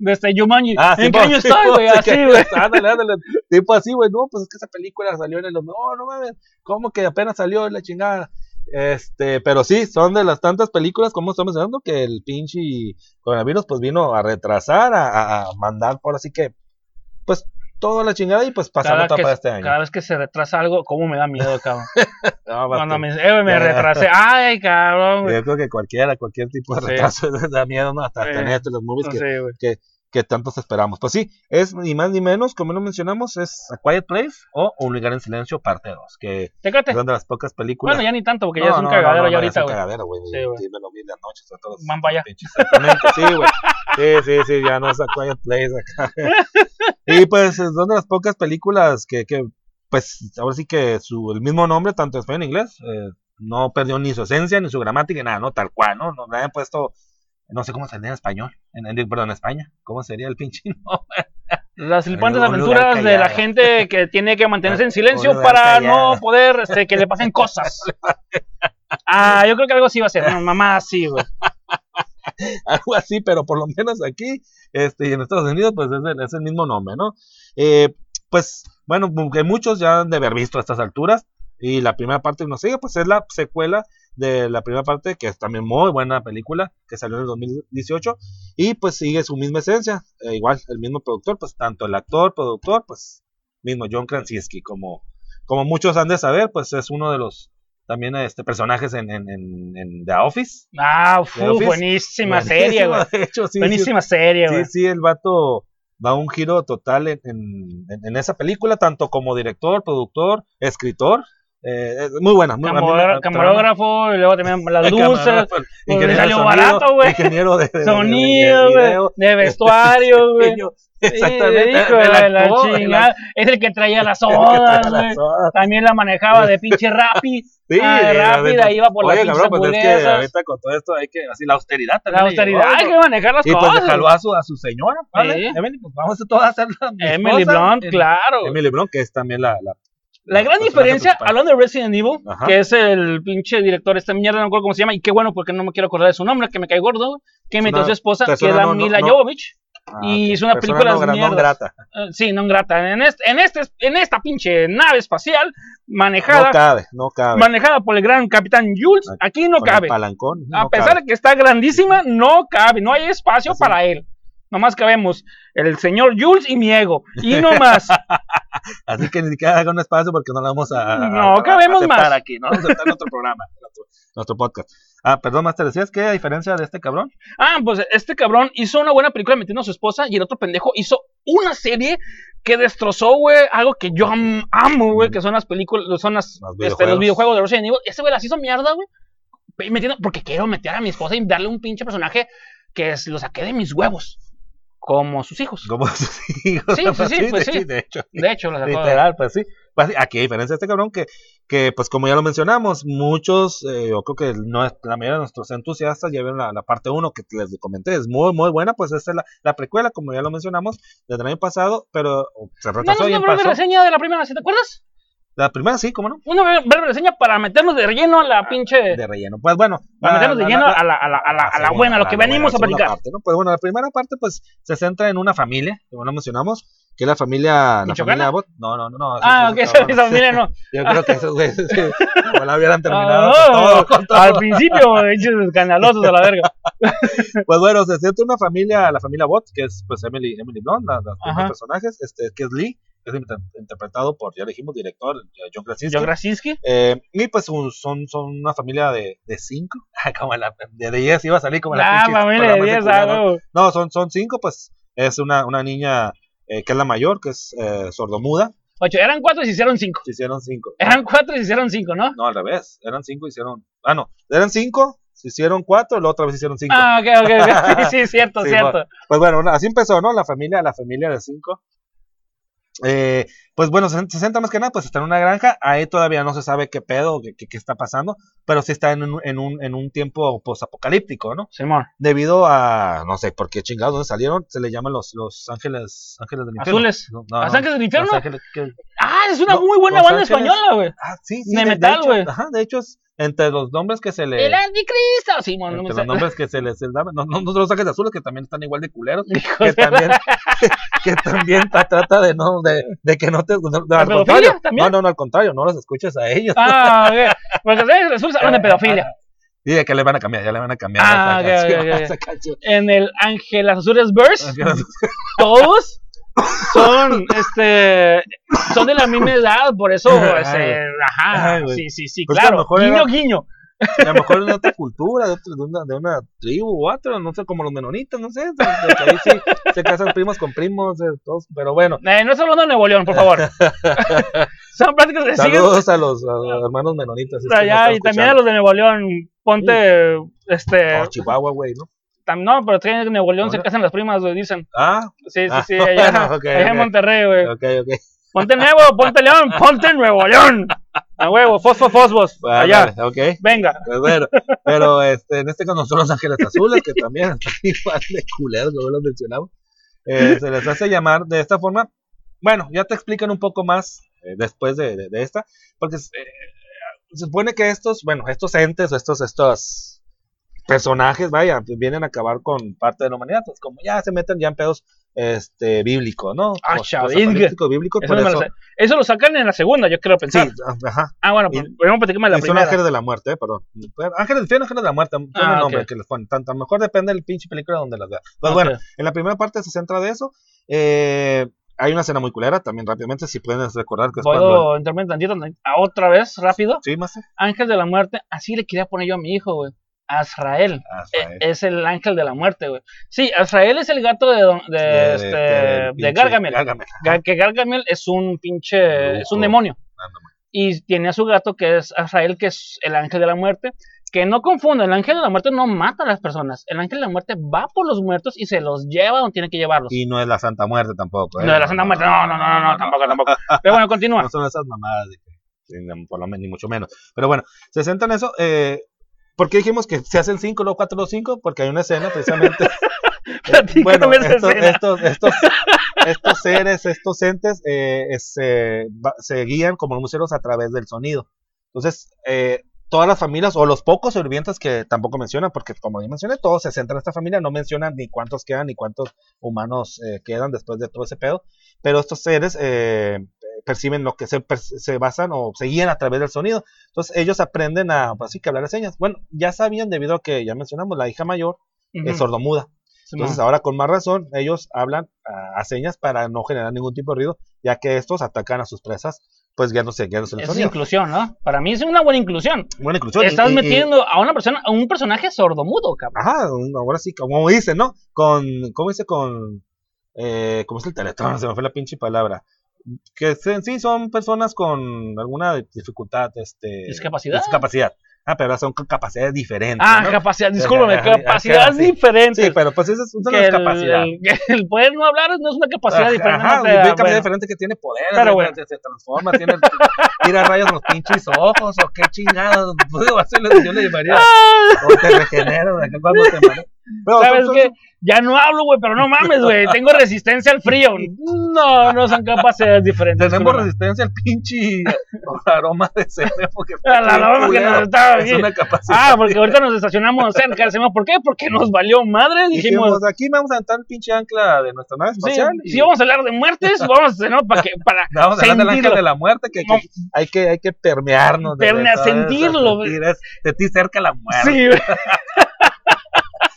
de este Jumanji. Ah, sí, ¿En qué año po, güey? sí, Así, güey. Ándale, ándale. Tipo así, güey. No, pues es que esa película salió en el. No, no mames. ¿Cómo que apenas salió la chingada? Este, pero sí, son de las tantas películas, como estamos mencionando, que el pinche coronavirus pues vino a retrasar, a, mandar por así que pues toda la chingada y pues pasando que, para este año. cada vez que se retrasa algo, ¿cómo me da miedo, cabrón? No, Cuando me, eh, me retrasé. Ay, cabrón, güey. Yo creo que cualquiera, cualquier tipo de Sí. retraso da miedo, ¿no? Hasta Sí. tener estos los movies No que, sé. Que tantos esperamos. Pues sí, es ni más ni menos, como lo mencionamos, es A Quiet Place o Un lugar en silencio, parte 2, que Técate. son de las pocas películas. Bueno, ya ni tanto, porque No, ya es un no, cagadero no, ya ahorita, es un güey. cagadero, güey. Sí, güey. Sí, me lo vi en noches, sobre todo pinches, Exactamente, sí, güey. Sí, sí, sí, ya no es A Quiet Place acá. y pues son de las pocas películas que, que pues, ahora sí que su, el mismo nombre, tanto en español e inglés, eh, no perdió ni su esencia, ni su gramática, ni nada, ¿no? Tal cual, ¿no? No le habían puesto, no sé cómo sería en español, en, en- perdón, en España, ¿cómo sería el pinche nombre? Las flipantes aventuras de la gente que tiene que mantenerse en silencio para callado. no poder este, que le pasen cosas. Ah, yo creo que algo así va a ser. Mamá así, güey. algo así, pero por lo menos aquí este, y en Estados Unidos, pues es el, es el mismo nombre, ¿no? Eh, pues bueno, que muchos ya han de haber visto a estas alturas, y la primera parte que nos sigue, pues es la secuela de la primera parte, que es también muy buena película, que salió en el 2018, y pues sigue su misma esencia, eh, igual el mismo productor, pues tanto el actor, productor, pues mismo John Krasinski, como, como muchos han de saber, pues es uno de los también este personajes en, en, en, en The Office. Ah, The fu, Office. buenísima serie, güey. Sí, sí, Buenísima serie, Sí, güey. sí, el vato da un giro total en- en- en esa película, tanto como director, productor, escritor. Eh, muy buena, muy buena. Camarógrafo, y luego también las luces, ingeniero de salió sonido, barato, güey. Ingeniero de, sonido, de güey, video. de vestuario, güey. Exactamente. Hijo la chingada. Es el que traía las sodas, güey. También la manejaba de pinche Rappi. Sí, Ah, rápida, iba por las Oye, cabrón, pues es que ahorita con todo esto hay que, así, la austeridad La también. le austeridad, hay que manejar las Y pues cosas. jaló a su, a su señora, ¿vale? Sí. Emily, pues vamos a todas a hacerla. mi Emily. Blunt, claro. Emily Blunt, que es también la. La, La gran diferencia, principal. hablando de Resident Evil, Ajá. que es el pinche director, esta mierda, no me acuerdo cómo se llama, y qué bueno porque no me quiero acordar de su nombre, que me cae gordo, que a su esposa, que la no- no- Mila no- Jovovich. Ah, y es una película no, no grata. Eh, sí, no grata. En, este, en, este, en esta pinche nave espacial, No manejada, cabe, no cabe. manejada por el gran capitán Jules, aquí no cabe. palancón. A no pesar cabe. de que está grandísima, no cabe, no hay espacio Así. para él. Nomás cabemos el señor Jules y mi ego. Y no más. Así que ni siquiera haga un espacio porque no la vamos a. No, a- cabemos más. aquí, ¿no? Vamos a aceptar nuestro programa, nuestro, nuestro podcast. Ah, perdón, Master, ¿decías que a diferencia de este cabrón? Ah, pues este cabrón hizo una buena película metiendo a su esposa y el otro pendejo hizo una serie que destrozó, güey, algo que yo am- amo, güey, que son las películas, son las, Los este, videojuegos. los videojuegos de Resident Evil. Ese güey las hizo mierda, güey. Metiendo, porque quiero meter a mi esposa y darle un pinche personaje que es- lo saqué de mis huevos. Como sus hijos. Como sus hijos. Sí, sí, sí, pues sí. de hecho. De hecho. Literal, pues sí. Pues aquí a diferencia de este cabrón que, que pues como ya lo mencionamos, muchos, eh, yo creo que no, la mayoría de nuestros entusiastas ya vieron la, la parte 1 que les comenté, es muy, muy buena, pues esta es la, la precuela, como ya lo mencionamos, desde el año pasado, pero se No, retrasó no, y una breve pasó. reseña de la primera, ¿sí te acuerdas? La primera sí, ¿cómo no? Una breve reseña para meternos de relleno a la pinche. De relleno. Pues bueno. para la- meternos de la- lleno la- a la, a la, a la, a la segunda, buena, a lo la- que la venimos a la platicar. parte, ¿no? Pues bueno, la primera parte pues se centra en una familia, como lo mencionamos, que es la familia, la familia Abbott. No, no, no, no. Ah, ok, esa familia no. Yo creo que esos güeyes sí, ojalá hubieran terminado Ah, con todo, con todo. Al principio, hechos escandalosos a la verga. Pues bueno, se centra en una familia, la familia Bott, que es pues Emily, Emily Blunt, la- la- los personajes, este, que es Lee, que es inter- interpretado por, ya dijimos, director, eh, John Krasinski. John Krasinski. Eh, y pues un- son, son una familia de, de cinco, como la, de 10 iba a salir como la pinche familia de programas 10, culero. ah, güey. No, son, son cinco, pues es una, una niña eh, que es la mayor, que es eh, sordomuda, Ocho, eran cuatro y se hicieron cinco. se hicieron cinco. Eran cuatro y se hicieron cinco, ¿no? No, al revés, eran cinco y hicieron, ah no, eran cinco, se hicieron cuatro, la otra vez hicieron cinco. Ah, ok, ok, ok. Sí, sí, cierto, Sí, cierto. Pues bueno, así empezó, ¿no? La familia, la familia de cinco. Eh, pues bueno, se, se centra más que nada, pues está en una granja, ahí todavía no se sabe qué pedo, qué, qué- qué está pasando, pero sí está en un, en un, en un tiempo posapocalíptico, ¿no? Simón. Debido a, no sé por qué chingados, ¿dónde salieron? Se le llaman los, los ángeles, ángeles del infierno. Azules. No, no, ¿Los no, Ángeles del Infierno? Los ángeles que- Ah, es una No, muy buena banda Ángeles- española, güey. ah, sí, sí, De de, metal, güey. Ajá, de hecho, es entre los nombres que se le... El anticristo. Simón, no me entre los nombres que se les daban, no, no, no los ángeles azules que también están igual de culeros, que de- también, que también ta- trata de no, de, de que no no, no, ¿La al contrario, también? no, no, no, al contrario, no los escuches a ellos, Ah. Porque Azules hablan de pedofilia. de que le van a cambiar, ya le van a cambiar Ah, esa, canción, esa. En el Ángeles Azules Verse, todos son, este, son de la misma edad, por eso, este, ajá, Ay, sí, sí, sí, Pues claro, guiño, guiño. A lo mejor de otra cultura, de, otra- de una, de una tribu u otra, no sé, como los menonitas, no sé. de- ahí sí se casan primos con primos, de todos, pero bueno. Eh, no estamos hablando de Nuevo León, por favor. son pláticas que siguen Saludos a los, a los hermanos menonitas. es allá están y también a los de Nuevo León. Ponte, este, Oh, Chihuahua, güey, ¿no? no, pero también en Nuevo León se Hola. casan las primas, güey, dicen. Ah, Sí, sí, Ah, sí, allá, bueno, ok, allá en ok. Monterrey, güey. ok, ok. Ponte Nuevo, ponte León, ponte Nuevo León. A huevo, fosfo, fosfos, Vale, allá. vale, ok. Venga. Pues bueno, pero este, en este caso son los Ángeles Azules, que también están igual de culeros, como los mencionamos. Eh, se les hace llamar de esta forma. Bueno, ya te explican un poco más eh, después de, de- de esta, porque eh, se supone que estos, bueno, estos entes, estos, estos personajes, vaya, vienen a acabar con parte de la humanidad, pues como ya se meten ya en pedos este bíblico, ¿no? Ah, bíblico, Eso, por lo eso. sacan en la segunda, yo creo Sí, pensar. ajá. Ah, bueno, pues platicar más de la Y son primera. ángeles de la muerte, eh, perdón. Ángeles del infierno, ángeles de la muerte. Son Ah, el nombre ok. que les ponen. Tanto, a mejor depende del pinche película donde las vea. Pues bueno, en la primera parte se centra de eso. Eh, hay una escena muy culera también rápidamente, si pueden recordar que es cuando... ¿Puedo tantito? A otra vez, rápido. Sí, más. Ángel de la muerte, así le quería poner yo a mi hijo, güey. Azrael. Azrael. Eh, Es el ángel de la muerte, güey. Sí, Azrael es el gato de, don- de, De- este, de pinche Gargamel. Gargamel. Ga- Que Gargamel es un pinche, Brujo. es un demonio. Ándale. Y tiene a su gato que es Azrael, que es el ángel de la muerte. Que no confunda, el ángel de la muerte no mata a las personas. El ángel de la muerte va por los muertos y se los lleva donde tiene que llevarlos. Y no es la Santa Muerte tampoco. ¿eh? No, de la Santa Muerte, no, no, no, no, no, tampoco, tampoco. Pero bueno, continúa. No son esas mamadas, de por lo menos, ni mucho menos. Pero bueno, se centra en eso. Eh, ¿Por qué dijimos que se hacen 5, luego 4, luego 5? Porque hay una escena precisamente. Bueno, estos, escena. estos, estos, estos seres, estos entes, eh, es, eh, va- se guían como museos a través del sonido. Entonces, eh, todas las familias, o los pocos sobrevivientes que tampoco mencionan, porque como ya mencioné, todos se centran en esta familia, no mencionan ni cuántos quedan, ni cuántos humanos eh, quedan después de todo ese pedo. Pero estos seres eh, perciben lo que se, se basan o se guían a través del sonido. Entonces, ellos aprenden a, pues, así que hablar de señas. Bueno, ya sabían debido a que ya mencionamos, la hija mayor es sordomuda. Entonces ahora con más razón ellos hablan a, a señas para no generar ningún tipo de ruido, ya que estos atacan a sus presas, pues guiándose, guiándose en el Esa es sonido. inclusión, ¿no? Para mí es una buena inclusión. Buena inclusión. Estás y- y- metiendo a una persona, a un personaje sordomudo, cabrón. Ajá, ahora sí, como dicen, ¿no? Con, ¿cómo dice? Con, eh, ¿cómo es el teletón? Se me fue la pinche palabra. Que se- sí son personas con alguna dificultad, este... ¿Discapacidad? Discapacidad. Ah, pero son con capacidades diferentes. Ah, ¿no? capacidad, discúlpame, capacidades sí. diferentes. Sí, pero pues esa es una que el, poder no hablar no es una capacidad Ajá, diferente. Ajá, no una capacidad bueno. diferente que tiene poder, Pero bueno. se, se transforma, tiene, tira rayos en los pinches ojos, o qué chingados, pues, yo le llamaría, o te regeneras, cuando te Pero ¿Sabes son- qué? Ya no hablo, güey, pero no mames, güey. Tengo resistencia al frío. No, no son capacidades diferentes. Tenemos resistencia al pinche aroma de semen, porque A la aroma que nos estaba es una capacidad. Ah, porque ahorita nos estacionamos cerca. ¿Por qué? Porque nos valió madre. Dijimos, Dijimos, aquí vamos a aventar el pinche ancla de nuestra nave sí, espacial. y si vamos a hablar de muertes, vamos a ¿no? para que para vamos a hablar del ángel de la muerte, que, hay, que, hay que permearnos. de- de sentirlo, sentir, es- sentir cerca la muerte. Sí.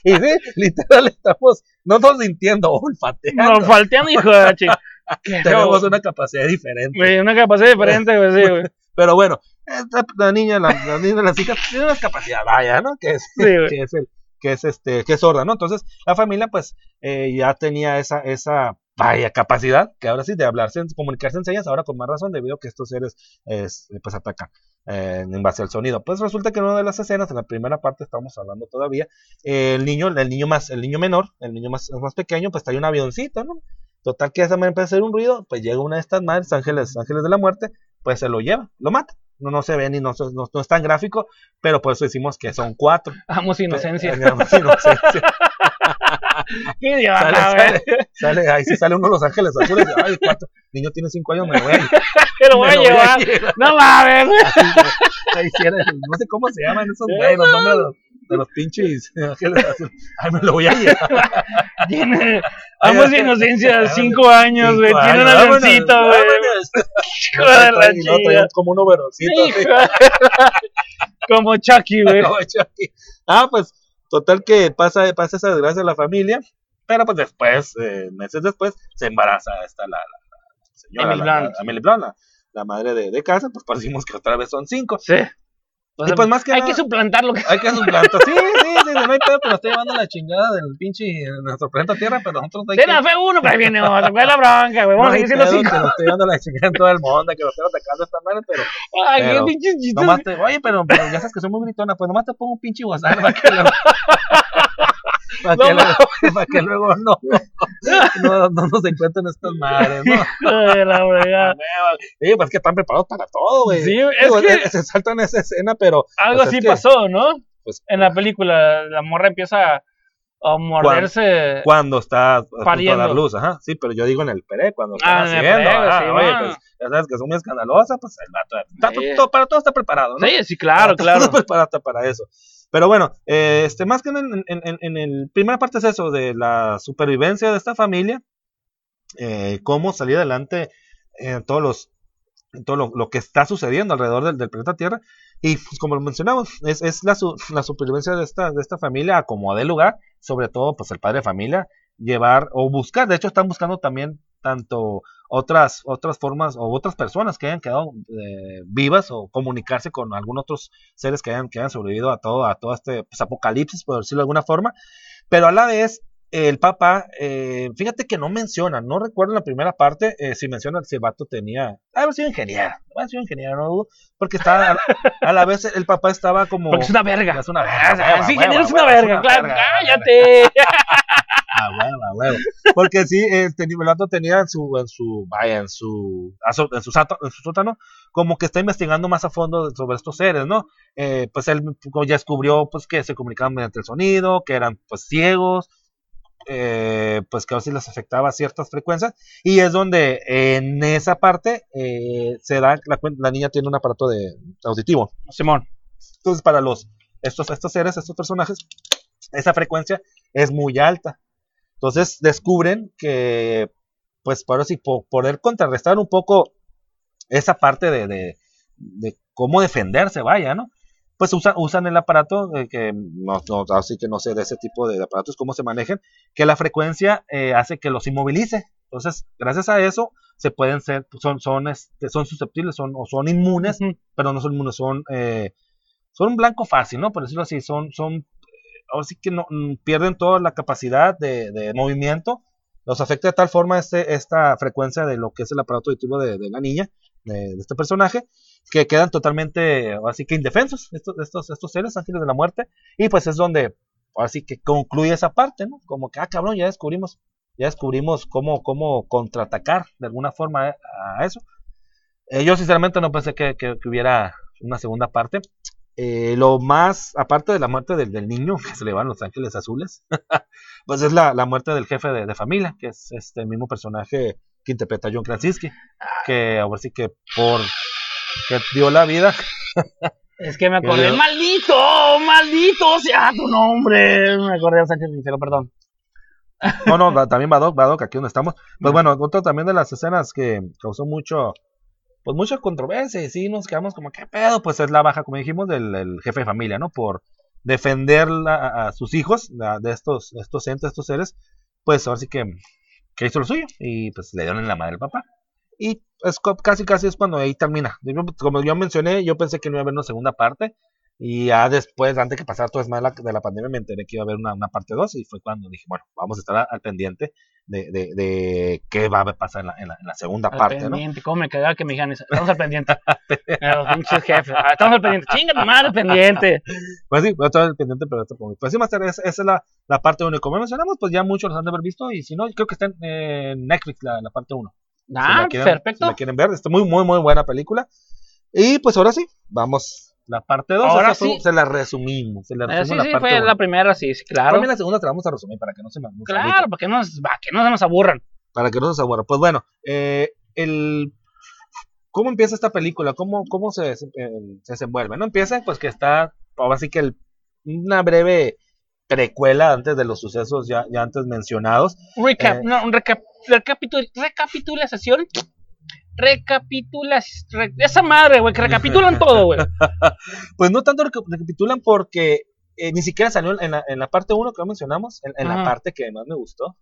Y sí, literal estamos, no estamos sintiendo, olfateando. nos falteando, hijo de la chica. Tenemos una capacidad diferente. Güey, una capacidad diferente, güey, sí, güey. Pero bueno, esta- la niña, la, la niña de las hijas tiene una capacidad, vaya, ¿no? Que es, Sí, que es el, que es este, que es sorda, ¿no? Entonces, la familia, pues, eh, ya tenía esa, esa, vaya, capacidad, que ahora sí, de hablarse, comunicarse en señas, ahora con más razón, debido a que estos seres, es, pues, atacan eh, en base al sonido. Pues resulta que en una de las escenas, en la primera parte, estamos hablando todavía, eh, el niño, el niño más, el niño menor, el niño más, más pequeño, pues trae un avioncito, ¿no? Total que esa manera empieza a hacer un ruido, pues llega una de estas madres, ángeles, ángeles de la muerte, pues se lo lleva, lo mata. No, no se ve ni no, no, no es tan gráfico, pero por eso decimos que son cuatro. Amos inocencia. Digamos, inocencia. Qué Sale, idiota, güey. sale, sale, ahí sí sale uno de los ángeles azules. Ay, cuatro. Niño tiene cinco años, me lo voy a llevar. Lo voy a me lo llevar. llevar. No mames. Ahí no sé cómo se llaman esos güeyes, los nombres de los, de los pinches ángeles azules. Ay, me lo voy a llevar. Tiene. Amos Ay, inociencia, ay, cinco años, güey. Tiene un avioncito, güey. Hijo de la chica. como un. Hijo. Como Chucky, güey. No, Chucky. Ah, pues, total que pasa, pasa esa desgracia a la familia. Pero pues después, eh, meses después, se embaraza esta la, la, la señora, Emily la- Blunt. la- Emily Blunt, la, la madre de, de casa, pues parecimos que otra vez son cinco. Sí. Y pues más que hay nada- que suplantar lo que. Hay que suplantar. Sí, sí, sí, no hay pedo, pero estoy llevando la chingada del pinche nuestro planeta Tierra, pero nosotros hay Sí, que... fue uno, pero ahí viene otro. ¿Cuál es la bronca, güey? Vamos no a seguir siendo cinco. que nos estoy llevando la chingada en todo el mundo, que nos estén atacando esta madre, pero Ay, qué pero- pinches chistes. nomás te... Oye, pero, pero ya sabes que soy muy gritona, pues nomás te pongo un pinche WhatsApp para que luego... para, que luego, para que luego no, no, no nos encuentren estas madres, ¿no? De la fregada. Sí, pues que están preparados para todo, güey. Sí, es Digo, que- se saltan esa escena, pero Algo Pues es así que- pasó, ¿no? pues, En la película, la morra empieza a morderse. cuando está a punto de Pariendo. dar luz, ajá, sí, pero yo digo en el peré, cuando está Ah, haciendo, sí, oye, pues, ya sabes que es muy escandalosa, pues el vato, está- Sí. todo- para todo está preparado, ¿no? Sí, sí, claro, Para claro. todo preparado para eso. Pero bueno, eh, este, más que en, en, en, el primera parte es eso, de la supervivencia de esta familia, eh, cómo salir adelante en todos los todo lo, que está sucediendo alrededor del, del planeta Tierra. Y pues como lo mencionamos, es, es la, su- la supervivencia de esta, de esta familia a como dé lugar, sobre todo pues el padre de familia, llevar o buscar, de hecho están buscando también tanto otras otras formas o otras personas que hayan quedado eh, vivas o comunicarse con algún otros seres que hayan, que hayan sobrevivido a todo a todo este pues, apocalipsis por decirlo de alguna forma pero a la vez el papá eh, fíjate que no menciona no recuerdo en la primera parte eh, si menciona si el vato tenía ha haber sido ingeniero ha sido ingeniero no dudo, porque está a, a la vez el papá estaba como Porque es una verga. Es una verga, Ah, hueva, ingeniero es una es verga, claro. Cállate. a huevo, a huevo. Porque sí, el vato tenía en su, en su, vaya, en su, en su, sato- en su sótano, como que está investigando más a fondo sobre estos seres, ¿no? Eh, pues él como ya descubrió, pues, que se comunicaban mediante el sonido, que eran, pues, ciegos, eh, pues, que a veces les afectaba ciertas frecuencias, y es donde en esa parte eh, se da, la, la niña tiene un aparato de auditivo, Simón. entonces, para los estos, estos seres, estos personajes, esa frecuencia es muy alta. Entonces descubren que, pues, por así, po- poder contrarrestar un poco esa parte de, de- de cómo defenderse, vaya, ¿no? Pues usa- usan el aparato, eh, que no, no- así que no sé de ese tipo de aparatos, cómo se manejan, que la frecuencia eh, hace que los inmovilice. Entonces, gracias a eso, se pueden ser, son, son, este, son susceptibles, son, o son inmunes pero no son inmunes, son, eh, son un blanco fácil, ¿no? Por decirlo así, son, son, ahora sí que no, mm, pierden toda la capacidad de, de movimiento, los afecta de tal forma este, esta frecuencia de lo que es el aparato auditivo de, de la niña, de, este personaje, que quedan totalmente, así que indefensos, estos, estos, estos seres, ángeles de la muerte, y pues es donde, así que concluye esa parte, ¿no? Como que, ah, cabrón, ya descubrimos, ya descubrimos cómo, cómo contraatacar de alguna forma a eso. Eh, yo sinceramente no pensé que, que- que hubiera una segunda parte. Eh, lo más, aparte de la muerte del, del niño que se le van los ángeles azules, pues es la, la muerte del jefe de, de familia, que es este mismo personaje que interpreta John Krasinski, que ahora sí que por que dio la vida, Es que me acordé. ¡Maldito! ¡Maldito sea tu nombre! Me acordé de Sánchez Sincero, perdón. no, no, también Badoc, Badoc, aquí donde estamos. Pues bueno, otra también de las escenas que causó mucho, pues mucha controversia y sí nos quedamos como, ¿qué pedo? Pues es la baja, como dijimos, del, jefe de familia, ¿no? Por defender a, sus hijos de estos, estos entes, estos seres, pues ahora sí que, que hizo lo suyo y pues le dieron en la madre al papá. Y es co- casi casi es cuando ahí termina. Como yo mencioné, yo pensé que no iba a haber una segunda parte. Y ya después, antes que pasara todo es de la, de la pandemia, me enteré que iba a haber una, una parte 2 y fue cuando dije, bueno, vamos a estar a- al pendiente de, de, de qué va a pasar en la, en la, en la segunda Al parte, ¿no? pendiente. ¿Cómo me cagaba que me dijeran eso? Estamos al pendiente. Los pinches jefes. Ah, Estamos al pendiente. Chinga tu madre, al pendiente. Pues sí, voy a estar al pendiente, pero esto pues sí, Master, esa, esa es la, la parte 1. Y como mencionamos, pues ya muchos los han de haber visto. Y si no, creo que está en eh, Netflix la, la parte 1. Si Ah, la quieren- perfecto. Si la quieren ver, está muy, muy, muy buena película. Y pues ahora sí, vamos. La parte 2, Ahora sí. se la resumimos. Se la Eh, resumimos sí, la sí, parte fue uno. la primera, sí, sí, claro. También la segunda te la vamos a resumir para que no se me no se Claro, para que, nos, para que no se nos aburran. Para que no se nos aburra. Pues bueno, eh, el, ¿cómo empieza esta película? ¿Cómo, cómo se, eh, se desenvuelve? ¿No? Empieza pues que está, ahora sí que el- una breve precuela antes de los sucesos ya, ya antes mencionados. Recap, Eh. no, un recap, recapitul, recapitulación. Recapitulas. re- esa madre, güey, que recapitulan todo, güey. Pues no tanto reca- recapitulan porque eh, ni siquiera salió en la, en la parte 1 que mencionamos, en, en la parte que más me gustó,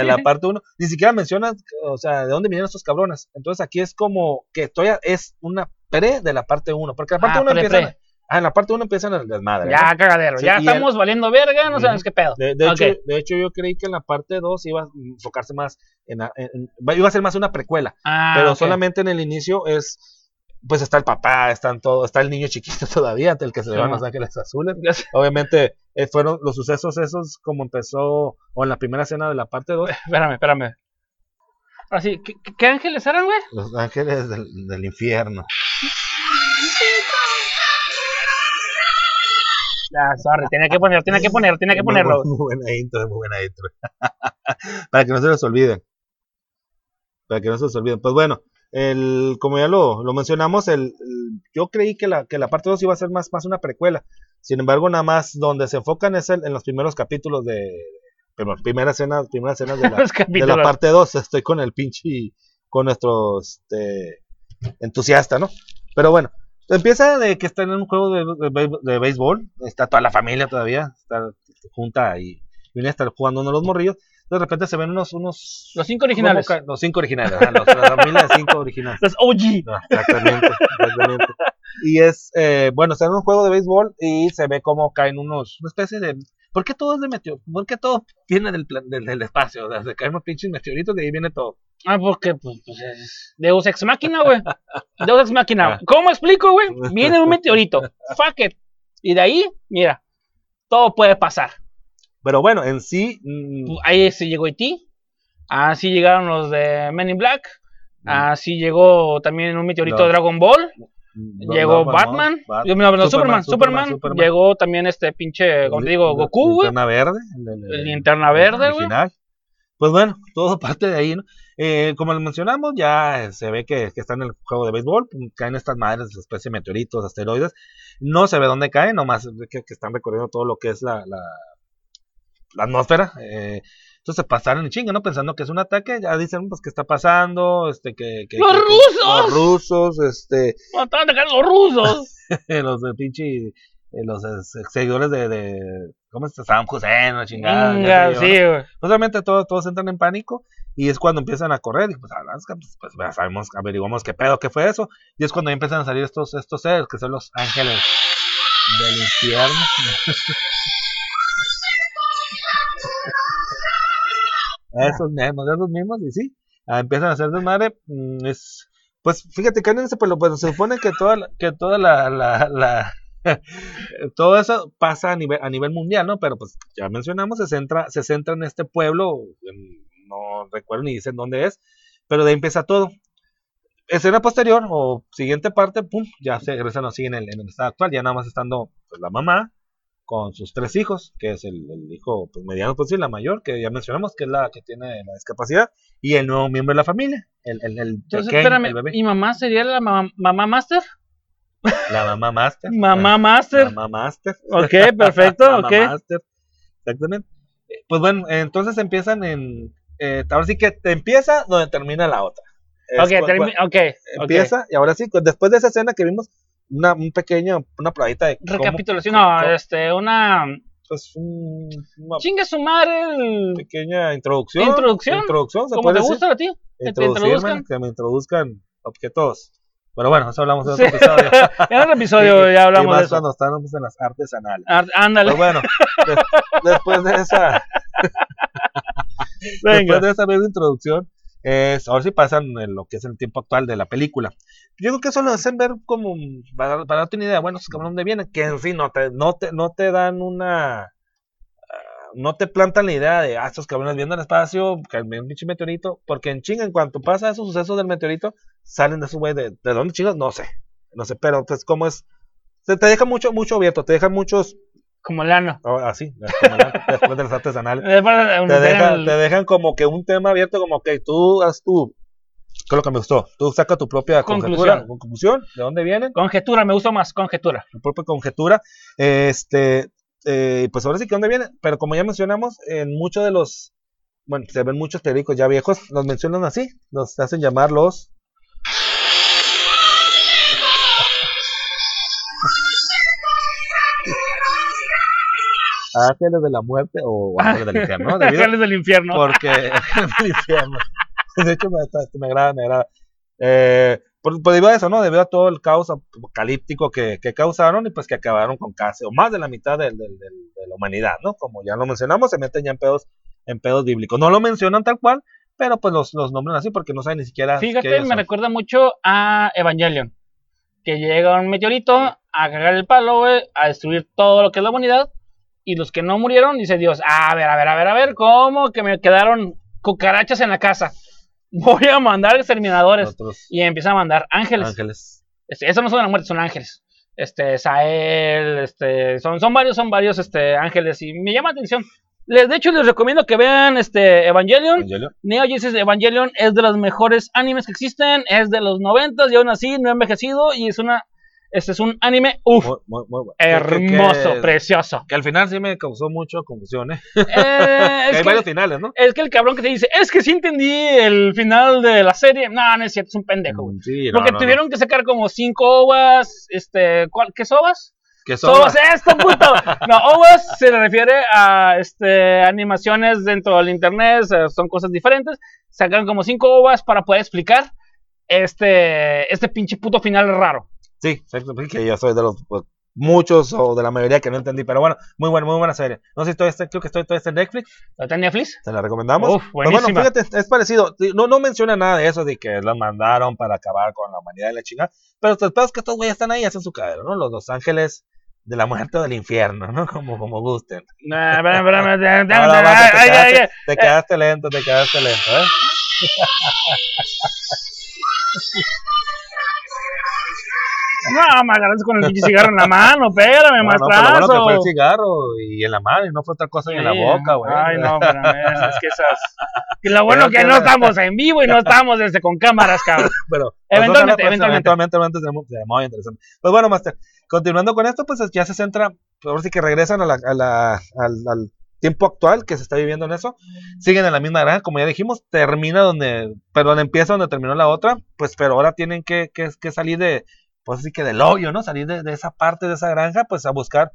en la parte 1, ni siquiera mencionas, o sea, de dónde vinieron estos cabrones. Entonces aquí es como que todavía es una pre de la parte 1, porque la parte Ah, 1 pre, empieza... Ah, en la parte 1 empiezan el desmadre. ¿no? Ya, cagadero. Sí, ya estamos valiendo verga, no Ujú. sabemos qué pedo. De, hecho, de hecho, yo creí que en la parte 2 iba a enfocarse más en, la- en- en- iba a ser más una precuela, Ah, pero solamente en el inicio es pues está el papá, están todo, está el niño chiquito todavía, el que se le van. Los Ángeles Azules. Obviamente eh, fueron los sucesos esos como empezó o en la primera escena de la parte 2, Espérame, espérame. Así, ¿qué, qué- qué ángeles eran, güey? los ángeles del, del infierno. Ya, sorry, tenía que ponerlo, tenía que ponerlo, tenía que ponerlo. Muy, muy buena intro, muy buena intro. Para que no se les olviden. Para que no se les olviden. Pues bueno, el, como ya lo, lo mencionamos, el, el- yo creí que la, que la parte 2 iba a ser más, más una precuela. Sin embargo, nada más donde se enfocan es el- en los primeros capítulos de. Primero, primera escena, primera escena de la, Los de la parte 2. Estoy con el pinche. con nuestro este, entusiasta, ¿no? Pero bueno, empieza de que está en un juego de, de béis- de béisbol. Está toda la familia todavía. Está junta y viene a estar jugando uno de los morrillos. De repente se ven unos. unos Los cinco originales. ¿cómo ca- Los cinco originales. los- la familia de cinco originales. Los OG. No, exactamente, exactamente. Y es, eh, bueno, está en un juego de béisbol y se ve como caen unos, una especie de... ¿Por qué todo es de meteorito? ¿Por qué todo viene del, plan- del, del espacio? O sea, se caen unos pinches meteoritos de ahí viene todo. Ah, porque, pues, pues es Deus Ex Máquina, güey. Deus Ex Máquina. Ah. ¿Cómo explico, güey? Viene un meteorito. Fuck it. Y de ahí, mira, todo puede pasar. Pero bueno, en sí... mm, Ahí se llegó E.T. Así llegaron los de Men in Black. Mm. Así llegó también un meteorito No. de Dragon Ball. Llegó no, Batman. No, no, Superman, Superman, Superman, Superman. Llegó también este pinche, como te digo, Goku, güey. Linterna verde. el- el- El linterna verde, güey. Pues bueno, todo parte de ahí, ¿no? Eh, como lo mencionamos, ya se ve que, que está en el juego de béisbol, caen estas madres, especie de meteoritos, asteroides. No se ve dónde caen, nomás que, que están recorriendo todo lo que es la, la, la atmósfera. eh, entonces pasaron en chinga, ¿no? Pensando que es un ataque, ya dicen, pues, ¿qué está pasando? Este, que, que- ¡Los que- rusos! Los rusos, este, ¡Oh, estaban atacando los rusos! los de pinche, eh, los seguidores de, de ¿cómo está? Saddam Hussein, la chingada. Venga, ¿no? sí, güey. Pues, obviamente todos, todos entran en pánico y es cuando empiezan a correr y pues, pues, pues, ya sabemos, averiguamos qué pedo, qué fue eso y es cuando empiezan a salir estos, estos seres que son los ángeles del infierno. esos mismos, esos mismos y sí, ah, empiezan a hacer desmadre, mm, es, pues fíjate ese pueblo, pues se supone que toda, la- que toda la, la, la todo eso pasa a nivel, a nivel mundial, ¿no? Pero pues ya mencionamos, se centra, se centra en este pueblo, en- no recuerdo ni dicen dónde es, pero de ahí empieza todo. Escena posterior o siguiente parte, pum, ya se regresan o siguen en el, en el estado actual, ya nada más estando pues, la mamá con sus tres hijos, que es el, el hijo pues, mediano, pues sí, la mayor, que ya mencionamos que es la que tiene la discapacidad, y el nuevo miembro de la familia, el, el, el Entonces, pequeño, espérame, el bebé, ¿mi mamá sería la mamá, mamá master? la mamá master. Mamá master. Mamá master. Ok, perfecto, Mamá ok. Master, Exactamente. Eh, Pues bueno, entonces empiezan en. eh, ahora sí que te empieza donde termina la otra. Es Ok, cu- termi- cu- ok, ok. Empieza, y ahora sí, después de esa escena que vimos, una, un pequeño, una probadita de. cómo- Recapitulación, no, cómo- este, una... Pues un- una Chingue su madre el... pequeña introducción. Introducción, Introducción, se Como puede te decir. gusta a ti. que te introduzcan. que me introduzcan objetos. Pero bueno, eso hablamos en Sí. otro episodio. En otro episodio Y- ya y hablamos más de eso. cuando estamos en las artes anales. Ah, Ándale, Pero bueno, des- después de esa. venga. Después de esa breve introducción, es, ahora sí pasan en lo que es el tiempo actual de la película. Yo creo que eso lo hacen ver como, para, para darte una idea, bueno, estos cabrones dónde vienen, que en sí no te, no te, no te dan una, ah, no te plantan la idea de, ah, estos cabrones viendo el espacio, que un pinche meteorito, porque en chinga, en cuanto pasa esos sucesos del meteorito, salen de su güey, de, de dónde chicos, no sé, no sé, pero pues como es, te, te deja mucho, mucho abierto, te deja muchos, Como el ano. oh, así, después de las artes anales Después, un- te, deja- el- te dejan como que un tema abierto, como que tú haz tu. ¿Qué es lo que me gustó? Tú saca tu propia conjetura, conclusión, de dónde vienen, Conjetura, me gustó más, conjetura. tu propia conjetura. Este, eh, pues ahora sí que dónde vienen, pero como ya mencionamos, en muchos de los. Bueno, se ven muchos periódicos ya viejos, los mencionan así, los hacen llamar los. Ángeles de la Muerte o Ángeles del Infierno, ¿no? Ángeles del infierno. porque Ángeles del Infierno. De hecho, me, me agrada, me agrada. Eh, por, por debido a eso, ¿no? Debido a todo el caos apocalíptico que, que causaron y pues que acabaron con casi o más de la mitad de la humanidad, ¿no? Como ya lo mencionamos, se meten ya en pedos, en pedos bíblicos. No lo mencionan tal cual, pero pues los, los nombran así porque no saben ni siquiera. Fíjate, me son. recuerda mucho a Evangelion. Que llega un meteorito a cagar el palo, güey, a destruir todo lo que es la humanidad. Y los que no murieron, dice Dios, a ver, a ver, a ver, a ver, ¿cómo que me quedaron cucarachas en la casa? Voy a mandar exterminadores. Y empieza a mandar ángeles. ángeles. Este, esos no son de la muerte, son ángeles. Este, Sael, este, son, son varios, son varios, este, ángeles. Y me llama la atención. Les, de hecho, les recomiendo que vean, este, Evangelion. Evangelio. Neo Genesis Evangelion es de los mejores animes que existen, es de los 90 y aún así no ha envejecido y es una este es un anime uf, Muy, muy, muy bueno. Que- que- hermoso, que- precioso. Que al final sí me causó mucho confusión, ¿eh? Eh, Que es, hay que, varios finales, ¿no? es que el cabrón que te dice, es que sí entendí el final de la serie. No, no es cierto, es un pendejo, güey. Mm, Sí, no, Porque no, no. tuvieron que sacar como cinco ovas, este, ¿cuál, ¿qué sobas? Que son Sobas esto, puto. No, ovas se le refiere a este, animaciones dentro del internet, o sea, son cosas diferentes. Sacaron como cinco ovas para poder explicar este, este pinche puto final raro. Sí, exacto, sí, que yo soy de los pues, muchos o de la mayoría que no entendí, pero bueno, muy buena, muy buena serie. No sé si todavía está, creo que estoy todavía está en Netflix, ¿Lo está en Netflix? te la recomendamos. Uf, Pues bueno, buenísima. fíjate, es parecido, no, no menciona nada de eso, de que los mandaron para acabar con la humanidad y la chingada, pero pedo es que estos güeyes están ahí, hacen su cadero, ¿no? Los dos ángeles de la muerte o del infierno, ¿no? Como, como gusten. Nah, no, no, ay, te, quedaste, te quedaste lento, te quedaste lento, ¿eh? No, me agarraste con el cigarro en la mano, espérame, No, no, pero lo bueno maestrazo. que fue el cigarro y en la mano y no fue otra cosa ni en la Sí, boca, güey. Ay, no, espérame, es que esas... Y lo bueno que que no estamos en vivo y no estamos desde con cámaras, cabrón. pero Eventualmente, pues, eventualmente. eventualmente, eventualmente será muy interesante. Pues bueno, Master, continuando con esto, pues ya se centra, pues, ahora sí que regresan a la, a la- al, al tiempo actual que se está viviendo en eso, siguen en la misma granja, como ya dijimos, termina donde, perdón, empieza donde terminó la otra, pues pero ahora tienen que, que, que salir de, pues así que del hoyo, ¿no? Salir de, de esa parte de esa granja, pues a buscar,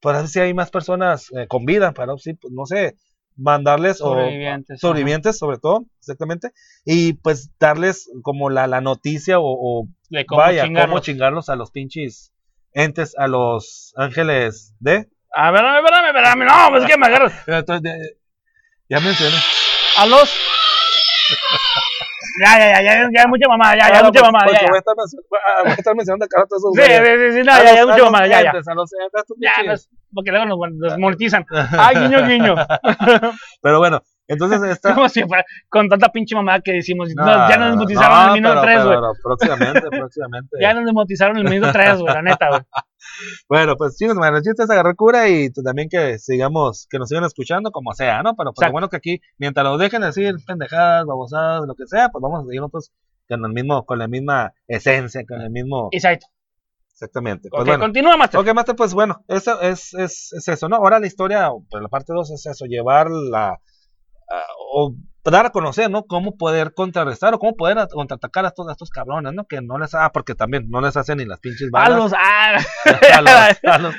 pues a ver si hay más personas eh, con vida, para, sí, pues no sé, mandarles o Sobrevivientes. sobrevivientes sobre todo, exactamente, y pues darles como la, la noticia o, o De cómo vaya, chingarlos. cómo chingarlos a los pinches entes, a los ángeles de... A ver, espérame, espérame, espérame, no, pues es que me agarras. Entonces, ya mencioné. A los... Ya, ya, ya, ya, ya, mucha mamada, ya, ya, Ah, mucha pues, mamada, ya, Voy a estar, ah, voy a estar mencionando cada todos esos Sí, sí, sí, no, A ya, ya, mucha mamada, ya, ya. entes, A los entes, a estos Ya, pinches. los- porque luego nos, nos monetizan. Ay, guiño, guiño. Pero bueno, entonces está... Como si fuera con tanta pinche mamada que decimos. No, no, ya nos desmonetizaron en el minuto pero- 3, pero- güey. pero próximamente, próximamente. Ya nos desmonetizaron en el minuto 3, güey, la neta, güey. Bueno, pues chicos, bueno, el chiste es agarrar cura y t- también que sigamos, que nos sigan escuchando como sea, ¿no? Pero pues lo Exacto. bueno que aquí, mientras lo dejen decir pendejadas, babosadas, lo que sea, pues vamos a seguir nosotros con el mismo, con la misma esencia, con el mismo, Exacto. exactamente. Pues bueno. continúa, Master. Ok, Master, pues bueno, eso es, es, es eso, ¿no? Ahora la historia, pero la parte 2 es eso, llevar la, o dar a conocer, ¿no? Cómo poder contrarrestar o cómo poder contraatacar a estos, a estos cabrones, ¿no? Que no les, ah, porque también no les hacen ni las pinches A balas. los. Ah, a los, a los-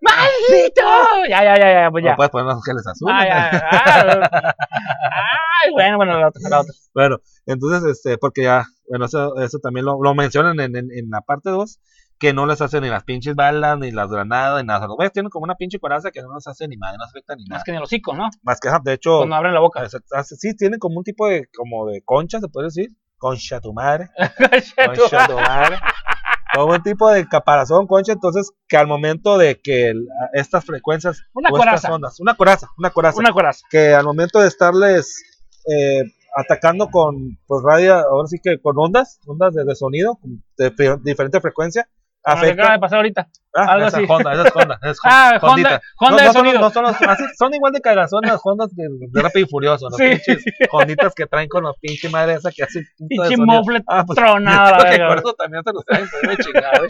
¡Maldito! Ya, ya, ya, ya, pues no puedes poner los ángeles azules. Ah, ya, ah, Ay, bueno, bueno, la otra, la otra. Bueno, entonces, este, porque ya, bueno, eso, eso también lo, lo mencionan en, en, en la parte 2, que no les hacen ni las pinches balas, ni las granadas, ni nada. Los güeyes tienen como una pinche coraza que no les hace ni madre, no afecta ni nada. Más que en el hocico, ¿no? Más que, de hecho, Cuando abren la boca. hace- hace- sí, tienen como un tipo de, como de concha, se puede decir. Concha tu madre. Concha tu madre. Como un tipo de caparazón, concha, entonces, que al momento de que estas frecuencias, Una o estas coraza. ondas, una coraza, una coraza, Una coraza. que al momento de estarles eh, atacando con pues radio, ahora sí que con ondas, ondas de, de sonido de fi- diferente frecuencia, Lo que acaba de afecta pasar ahorita. ah, algo esa así. Honda, esa es Honda, esa es Ah, Honda, Honda, no, de no son, sonido. no son los- así, son igual de cagazón las Hondas de, de Rápido y Furioso, los Sí. pinches Honditas que traen con los pinches madre esa que hace un Pinche mofle Ah, pues, creo que güey. eso también se los traen, chingar, ¿eh?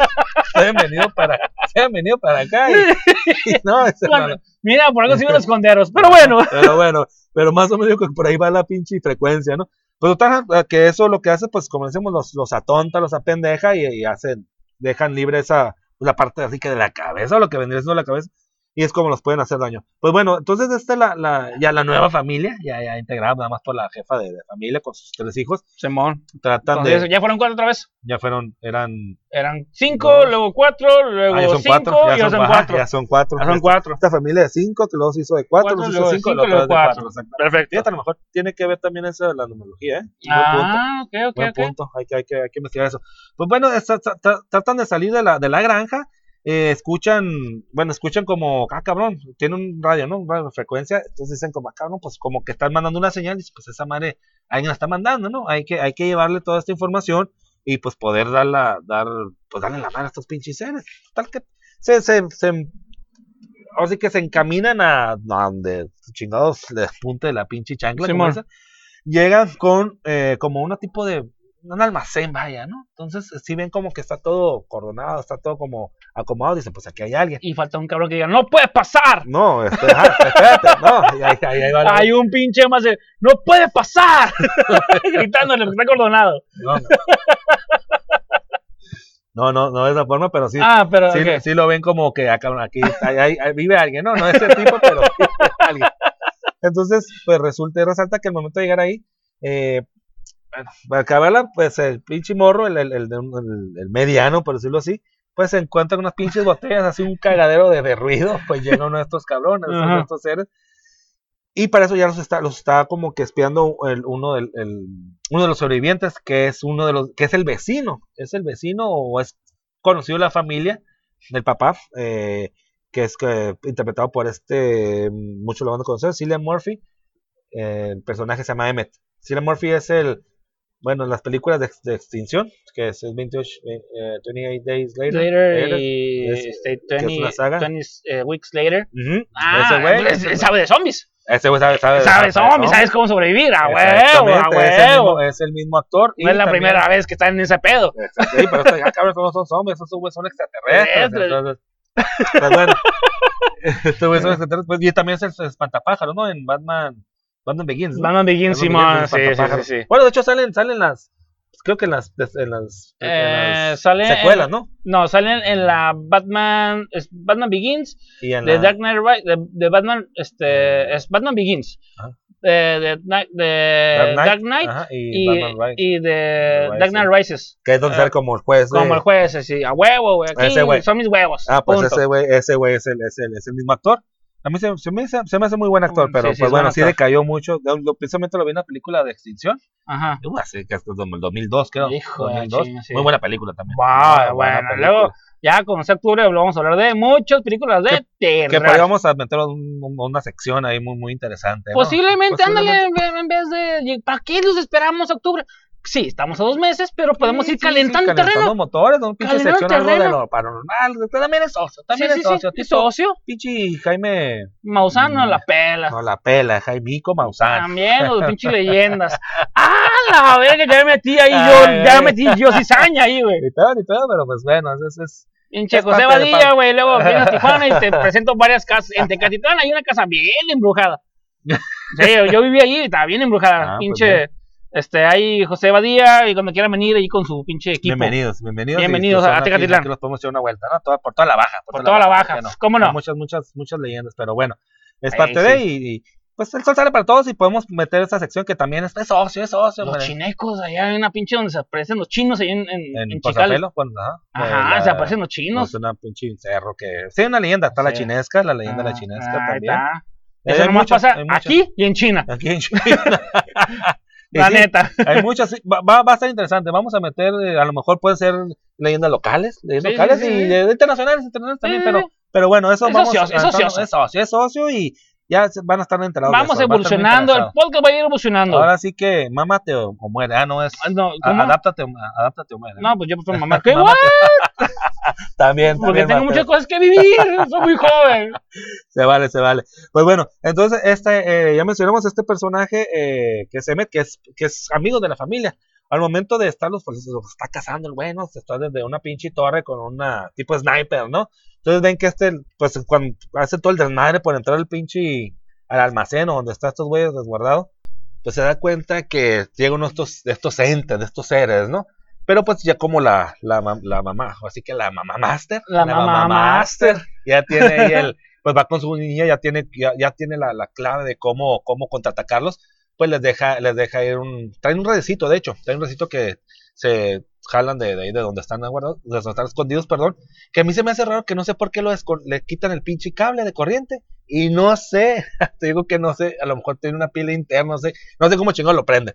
Se han venido para, se han venido para acá y, y no, ese Bueno. Mira, por algo iban los conderos. Pero bueno. Pero bueno, pero más o menos por ahí va la pinche frecuencia, ¿no? Pues total, eh, que eso lo que hace, pues como decimos, los, los atonta, los apendeja y, y hacen, dejan libre esa, la parte así que de la cabeza, o lo que vendría siendo la cabeza, y es como los pueden hacer daño. Pues bueno, entonces esta es la, la, ya la nueva familia, ya, ya integrada nada más por la jefa de, de familia con sus tres hijos. Simón. Tratan Entonces, de, ya fueron cuatro otra vez. ya fueron, eran Eran cinco, Dos. luego cuatro, luego ah, ya son cinco, cuatro, y ya son ajá, cuatro. ya son cuatro. Ya son Esta- cuatro. Esta familia de cinco, que luego se hizo de cuatro, Cuatro, luego se hizo de cinco, luego de cuatro. cuatro. Perfecto. A lo mejor tiene que ver también eso de la numerología, ¿eh? Buen punto. Ah, ok, ok, Buen ok. punto, hay que, hay, que, hay que investigar eso. Pues bueno, esta- tra- tra- tratan de salir de la, de la granja, eh, escuchan, bueno, escuchan como, ah, cabrón, tiene un radio, ¿no? Un radio de frecuencia, entonces dicen como, ah, cabrón, pues como que están mandando una señal, y pues esa madre, alguien la está mandando, ¿no? Hay que, hay que llevarle toda esta información y pues poder darla, dar, pues darle la mano a estos pinches seres. Tal que se, se, se ahora sí que se encaminan a, a donde chingados le punte la pinche chancla, como dicen. llegan con eh, como un tipo de un almacén, vaya, ¿no? Entonces si ven como que está todo coordonado, está todo como acomodado, dicen, pues aquí hay alguien. Y falta un cabrón que diga, ¡no puede pasar! No, ah, espérate, no, y ahí, ahí- ahí va la- Hay un pinche más de, ¡no puede pasar! Gritándole, porque está acordonado. no, no, no, no de esa forma, pero sí, Ah, pero, sí, lo ven como que acá, aquí ahí- ahí- ahí vive alguien, no, no ese tipo, pero alguien. Entonces, pues resulta y resalta que al momento de llegar ahí, eh, para acabarla, pues el pinche morro, el, el, el, mediano, por decirlo así, pues se encuentra unas pinches botellas, así un cagadero de, de ruido, pues llega uno de estos cabrones, uno de estos seres. Y para eso ya los está, los está como que espiando el, uno, del, el- uno de los sobrevivientes, que es uno de los, que es el vecino, es el vecino o es conocido de la familia del papá, eh, que es que, interpretado por este, muchos lo van a conocer, Cillian Murphy, eh, el personaje se llama Emmett. Cillian Murphy es el, bueno, en las películas de, de extinción, que es el 28, eh, eh, 28 Days Later. Later Later. y es- este, que es 20, una saga. 20 eh, weeks later. Ujú, Ah, ese güey, güey- sabe de zombies. ese güey sabe, sabe, Sabe zombies, sabes cómo sobrevivir. A huevo, a Exactamente, es el, mismo, huevo. es el mismo actor. y No es la también- primera vez que está en ese pedo. Exacto, Sí, pero esto ya no son zombies, esos güeyes son extraterrestres. Extraterrestres. Entonces, pues bueno, estos güeyes son extraterrestres. Pues, y también es el espantapájaro, ¿no? En Batman, Batman Begins. ¿no? Batman Begins, Simón. Sí, sí, sí, sí. Bueno, de hecho salen, salen las, creo que en las, en las, en Eh, las sale secuelas, en- ¿no? No, salen en la Batman, es Batman Begins, Y en de la, Dark Knight Ri- de, de Batman, este, es Batman Begins, Ajá. de, de, de Dark Knight, ajá, y, y, Rise, y de Rises. Dark Knight Rises, que es donde eh, sale como el juez. como el juez, así, a huevo, güey, aquí Ese son mis huevos. Ah, pues punto. ese güey, ese güey es el, es, el, es el mismo actor. A mí se, se me, hace- se me hace muy buen actor, Mm, pero sí, pues es bueno, buen sí decayó mucho. Lo- precisamente lo vi en una película de extinción. Ajá. Uh, hace que es como el 2002, creo. Hijo de la 2002. chinga, sí. Muy buena película también. Wow, buena bueno, película. luego ya con ese octubre vamos a hablar de muchas películas de Que terror. por ahí vamos a meter un- un- una sección ahí muy, muy interesante. ¿no? Posiblemente, ándale, Posiblemente. en en vez de. ¿Para qué los esperamos octubre? Sí, estamos a dos meses, pero podemos Sí, ir sí, calentando sí, terreno. calentando motores, ¿no? Pinche sección algo de terreno. lo paranormal. También es socio, también Sí, es sí, sí, socio. es socio. Pinche Jaime. Maussan no Mm, la pela. No la pela, Jaimico Maussan. También los pinches leyendas. ¡Ah, la verga! Ya me metí ahí yo, ya ay. metí yo cizaña ahí, güey. Ni pedo, ni pedo, pero pues bueno, es, es, Pinche José Badilla, güey. Luego vienes a Tijuana y te presento varias casas. En Tecatitlán hay una casa bien embrujada. Sí, yo viví allí y estaba bien embrujada. Ah, pues pinche. Este, hay José Badía y cuando quieran venir ahí con su pinche equipo. bienvenidos, bienvenidos. Bienvenidos pues, a aquí, Tecatitlán. aquí los podemos echar una vuelta, ¿no? Toda- por toda la baja. Por toda la baja. ¿Cómo no? Hay muchas, muchas, muchas leyendas, pero bueno, es parte de y, y, pues el sol sale para todos y podemos meter esta sección que también es, es socio, es socio. Los hombre. chinecos, allá hay una pinche donde se aparecen los chinos ahí en, en, En en bueno, ajá. Ajá, Eh, se aparecen los chinos. Es una pinche cerro que. Sí, una leyenda. Está la chinesca, la leyenda de Ah, la chinesca ahí también. está. Eh, Eso nomás muchas, pasa aquí y en China. Aquí en China. La sí, neta. Hay muchas, va, va a estar interesante. Vamos a meter, eh, a lo mejor pueden ser leyendas locales, leyendas Sí, locales sí, y de- internacionales, internacionales también, pero, pero bueno, eso Es vamos ocioso, es ocioso. es socio, es socio y ya van a estar enterados. Vamos evolucionando. El podcast va a ir evolucionando. Ahora sí que mámate o, o muere, ah, no es. Ah, no, a-. Adáptate, o- adáptate o muere. No, pues yo prefiero mamá. ¿Qué También, Porque tengo Mateo. muchas cosas que vivir. Soy muy joven. Se vale, se vale. Pues bueno, entonces este, eh, ya mencionamos este personaje eh, que es Emmet, que es, que es amigo de la familia. Al momento de estarlos, pues se los está cazando el bueno, se está desde una pinche torre con una tipo sniper, ¿no? Entonces ven que este, pues cuando hace todo el desmadre por entrar al pinche al almacén o donde están estos güeyes resguardados, pues se da cuenta que llega uno de estos, estos entes, de estos seres, ¿no? Pero pues ya como la, la, la mamá, así que la mamá master, La mamá master. ya tiene ahí el, pues va con su niña, ya tiene, ya, ya tiene la, la clave de cómo, cómo contraatacarlos, pues les deja, les deja ir un, traen un redecito, de hecho, traen un redecito que se jalan de, de ahí de donde están guardados, de donde están escondidos, perdón, que a mí se me hace raro que no sé por qué lo le quitan el pinche cable de corriente, y no sé, te digo que no sé, a lo mejor tiene una pila interna, no sé, no sé cómo chingón lo prende.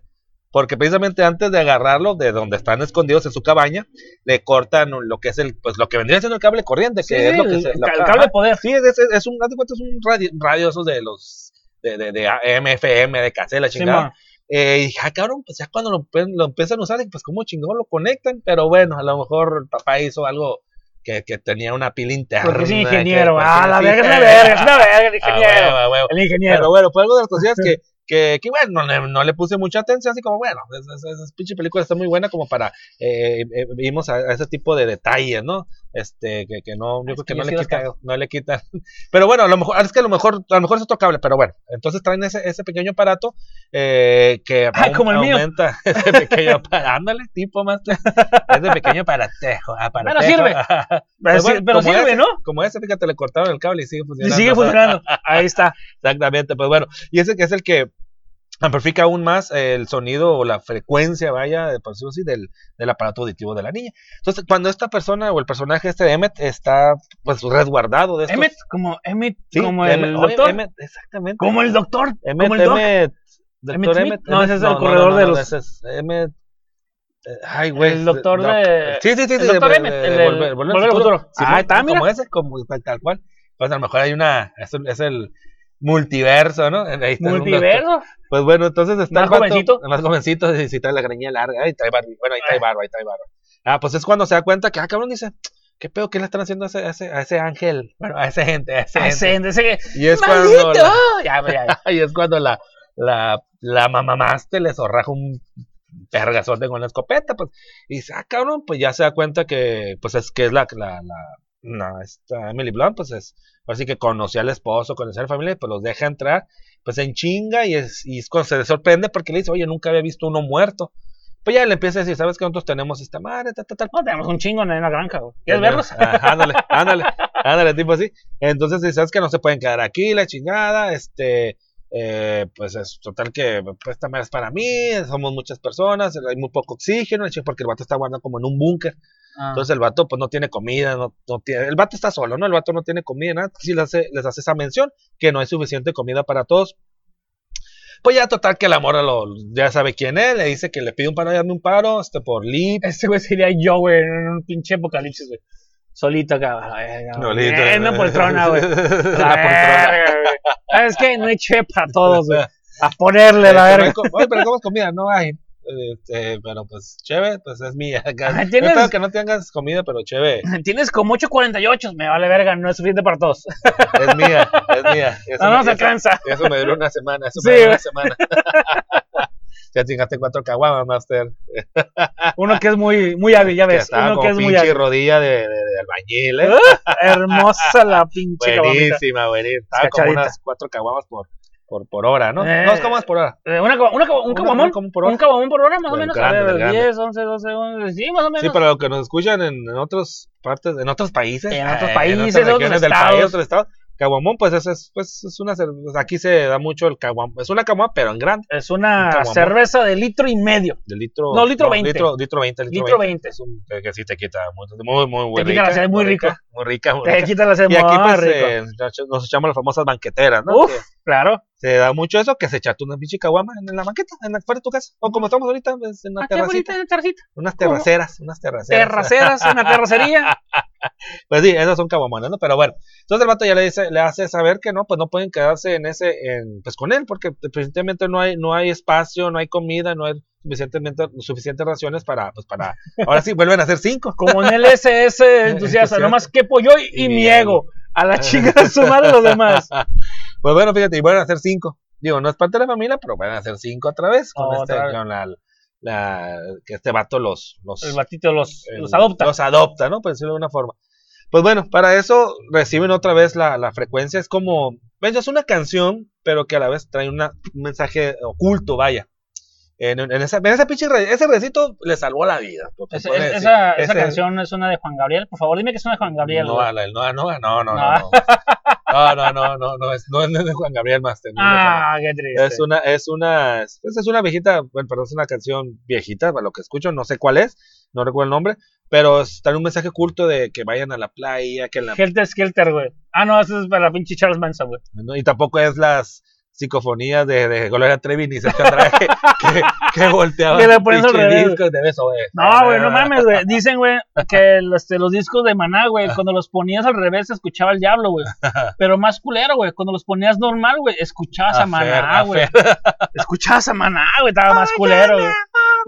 Porque precisamente antes de agarrarlo de donde están escondidos en su cabaña, le cortan lo que es el, pues lo que vendría siendo el cable corriente, que Sí, es lo que el, se, el la- ca- el cable de poder. Sí, es, es, es un, haz de cuenta, es un radio, radio esos de los, de, de, de MFM, de cassette, la Sí, chingada. Eh, y dije, ah, cabrón, pues ya cuando lo, lo empiezan a usar, pues como chingón lo conectan, pero bueno, a lo mejor el papá hizo algo que, que tenía una pila interna. Porque es que- ingeniero. porque Ah, la verga es una verga, es una verga el Ah, ingeniero. El ingeniero. Pero bueno, fue algo de las cosillas que, que, que bueno, no le, no le puse mucha atención, así como, bueno, esa, pinche película está muy buena como para, eh, eh, vimos a, a ese tipo de detalles, ¿no? Este, que, que no, yo Es creo que que yo no sí le quita, no le quita. Pero bueno, a lo mejor, es que a lo mejor, a lo mejor es otro cable, pero bueno, entonces traen ese, ese pequeño aparato, eh, que Ay, aum- como el mío. aumenta ese pequeño aparato, ándale, tipo más, ese pequeño aparatejo, aparatejo. sirve. Pero, bueno, pero sirve, ese, ¿no? Como ese, fíjate, le cortaron el cable y sigue Y funcionando. sigue funcionando. Ahí está. Exactamente, pues bueno, y ese que es el que amplifica aún más el sonido o la frecuencia, vaya, por decirlo así, del, del aparato auditivo de la niña. Entonces, cuando esta persona o el personaje este de Emmet está pues resguardado de estos... Emmet, como Emmet, Sí, como el Emmet, doctor. Emmet, exactamente. Como el doctor. Emmet, como el doc. Emmet, doctor? Emmet, No, ese Emmet, es el corredor de los- ese es Emmet, eh, Ay, güey. El doctor de- Sí, sí, sí. el sí, doctor de- Emmett, de- el de Volver- al Futuro. Ah, está, mira. Como ese, como tal, cual. Pues a lo mejor hay una. Es, un- es el multiverso, ¿no? Ahí está. Multiverso. Pues bueno, entonces está Más el vato- jovencito. Más jovencito, y si trae la greñilla larga. Ahí trae barba. Bueno, ahí trae barba, ahí trae barba. Ah, pues es cuando se da cuenta que, ah, cabrón, dice. ¿Qué pedo? ¿Qué le están haciendo a ese, a ese, a ese ángel? Bueno, a ese gente, a ese Ah, gente. ese, ese, Y es ¡Maldito! cuando. la- Ya, ya, ya. y es cuando la, la, la mamamaste le zorraja un pergazote con la escopeta, pues, y dice, ah, cabrón, pues ya se da cuenta que, pues es que es la, la, la, la- esta Emily Blunt, pues es, así que conoció al esposo, conoció a la familia, pues los deja entrar, pues en chinga, y es, y es cuando se sorprende porque le dice, oye, nunca había visto uno muerto. Pues ya le empieza a decir, ¿sabes que nosotros tenemos esta madre? Ta, ta, ta, No, tenemos un chingo en la granja, güey. ¿Quieres verlos? Ándale, ándale, ándale, tipo así. Entonces, sabes que no se pueden quedar aquí, la chingada, este, eh, pues es total que pues, esta madre es para mí, somos muchas personas, hay muy poco oxígeno, porque el vato está guardando como en un búnker. Ah. Entonces el vato pues no tiene comida, no, no tiene, el vato está solo, ¿no? El vato no tiene comida, nada. Sí les hace, les hace esa mención, que no hay suficiente comida para todos. Pues ya total que la morra lo, ya sabe quién es, le dice que le pide un paro, dame un paro, este por lip. Ese güey sería yo, güey, en un pinche apocalipsis, güey. Solito acá. Solito. En una poltrona, güey. La poltrona. Güey. ¿Sabes qué? No hay che para todos, güey. A ponerle la Este, verga. co- Oye, pero ¿cómo es comida? No hay. Este, pero pues, chévere, pues es mía. Ah, No ¿tienes? que no tengas comida, pero chévere. Tienes como 8.48, me vale verga, no es suficiente para todos. Es mía, es mía. Eso, No nos eso- alcanza. eso me duró una semana. Eso Sí, me duró una semana. Ya chingaste cuatro caguamas, Master. Uno que es muy, muy hábil, ya ves. Uno que es muy pinche hábil. rodilla de, de, de albañil, ¿eh? Hermosa la pinche. Buenísima, buenísima. Estaba como unas cuatro caguamas por, por, por hora, ¿no? Eh. No, es caguamas por hora. Eh, una, una un como por hora. Un cabamón por hora, más o Del menos. grande, a ver, del grande. 10, 11, 12, 11. Sí, más o menos. Sí, para los que nos escuchan en, en otras partes, en otros países. En otros eh, países, en otras otros regiones del país, otros estados. Caguamón, pues es, es, pues, es una cerveza. Aquí se da mucho el caguamón. Es una caguama, pero en grande. Es Un una caguamón. cerveza de litro y medio. De litro. No, litro 20. Litro, litro 20. Litro, Litro 20. 20. Es un que, sí te quita. Muy, muy, muy Te rica. quita la muy rica, Muy rica, muy Te rica. quita la sed Y aquí, pues, eh, nos echamos las famosas banqueteras, ¿no? Uf, Que claro. se da mucho eso, que se echa tú una pinche caguama en la banqueta, en la, fuera de tu casa. O como estamos ahorita, pues, en una el terracita. Unas terraceras, unas terraceras. Terraceras, una terracería. Pues sí, esas son caguamones, ¿no? Pero bueno, entonces el vato ya le dice, le hace saber que no, pues no pueden quedarse en ese, en, pues con él, porque precisamente no hay, no hay espacio, no hay comida, no hay suficientemente, suficientes raciones para, pues para, ahora sí, vuelven a ser cinco. Como en el SS entusiasta. Nomás quepo yo y, Y mi ego. A la chingada su madre los demás. Pues bueno, fíjate, y vuelven a ser cinco. Digo, no es parte de la familia, pero van a ser cinco otra vez, con Otra este, vez. con la, la, que este vato los, los, El batito los, el- los adopta. Los adopta, ¿no? Por decirlo de una forma. Pues bueno, para eso reciben otra vez la, la frecuencia. Es como, ven, es una canción, pero que a la vez trae una- un mensaje oculto, vaya. En, en esa, en esa pinche re- ese recito le salvó la vida. Es- es- esa, esa canción es una de Juan Gabriel. Por favor, dime que es una de Juan Gabriel. No, no, no, no, no, no, No. no. No, no, no, no, no, es, no, es de Juan Gabriel Master. Ah, qué triste. Es una, es una, es, es una viejita, bueno, perdón, es una canción viejita, para lo que escucho, no sé cuál es, no recuerdo el nombre, pero está en un mensaje oculto de que vayan a la playa, que en la, Helter Skelter, güey. Ah, no, eso es para la pinche Charles Manson, güey. ¿no? y tampoco es las psicofonías de, de Gloria Trevi ni Sergio Andrade que, que, que volteaban Que discos de beso, güey. No, güey, no mames, güey. Dicen, güey, que los, este, los discos de Maná, güey, cuando los ponías al revés se escuchaba el diablo, güey. Pero más culero, güey. Cuando los ponías normal, güey, escuchabas a, Maná, güey. Escuchabas a Maná, güey, estaba más culero, güey.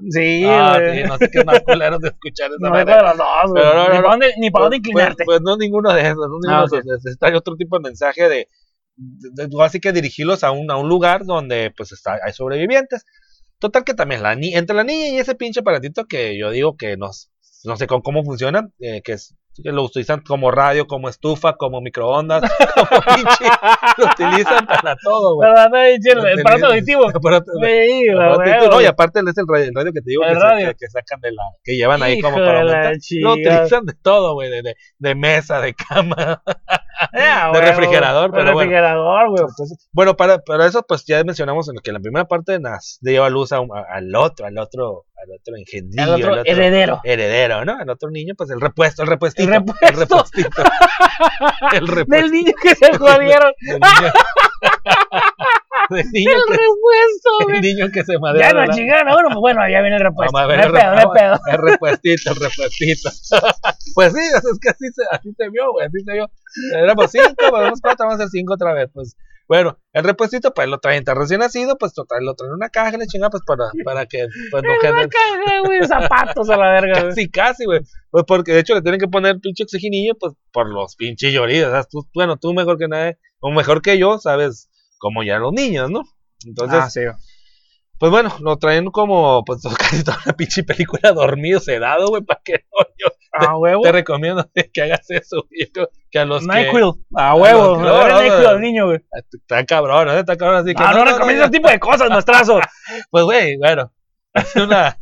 Sí, Ah, güey. sí, no sé qué es más culero de escuchar esa No hay manera. dos. Pero no, no, ni para dónde, ni para dónde Pues- inclinarte. Pues, pues no ninguno de esos, no ninguno Ah, de esos. Necesita otro tipo de mensaje de- así que dirigirlos a un, a un lugar donde pues está, hay sobrevivientes. Total que también la ni entre la niña y ese pinche aparatito que yo digo que nos, no sé con cómo funciona, eh, que es que lo utilizan como radio, como estufa, como microondas, como pinche, lo utilizan para todo, güey. No, dice el, aparato auditivo. no, y aparte es el radio, el radio que te digo que, radio. sacan de la, que llevan ahí como para de aumentar. Lo utilizan de todo, güey, de, de, de mesa, de cama. De refrigerador, güey, pero bueno. refrigerador, güey. Bueno, para, para eso, pues ya mencionamos en que la primera parte nas, le lleva luz a a- al otro, al otro, al otro engendrillo, El otro al otro heredero. heredero, ¿no? El otro niño, pues el repuesto, el repuestito. El repuesto. repuestito. el repuesto. Del niño que se jodieron. del niño, del niño El que, repuesto, el niño que se Ya madera. no chingaron a uno, pues bueno, ya viene el repuesto. Ver no hay el, pedo, no hay pedo. el repuestito, el repuestito. pues sí, es que así se, así se vio, güey, así se vio. Éramos cinco, éramos cuatro, vamos a ser cinco otra vez. Pues bueno, el repuestito, pues lo traen, está recién nacido, pues total, lo traen en una caja, le chinga, pues para, para que pues, no la caja, güey, zapatos a la verga, güey. Casi, casi, güey. Pues porque de hecho le tienen que poner pinche oxigenillo, pues por los pinches lloridos. ¿sabes? Tú, bueno, tú mejor que nadie, o mejor que yo, sabes cómo ya los niños, ¿no? Entonces, Ah, sí. Pues bueno, lo traen como, pues casi toda la pinche película dormido, sedado, güey, para que no, yo A huevo. te recomiendo que hagas eso, güey, que a los que... NyQuil. A huevo. no, no, no. al niño, güey. Está cabrón, ¿eh? Está cabrón, así que... Ah, no, recomiendo ese tipo de cosas, maestrazo. Pues, güey, bueno, es una,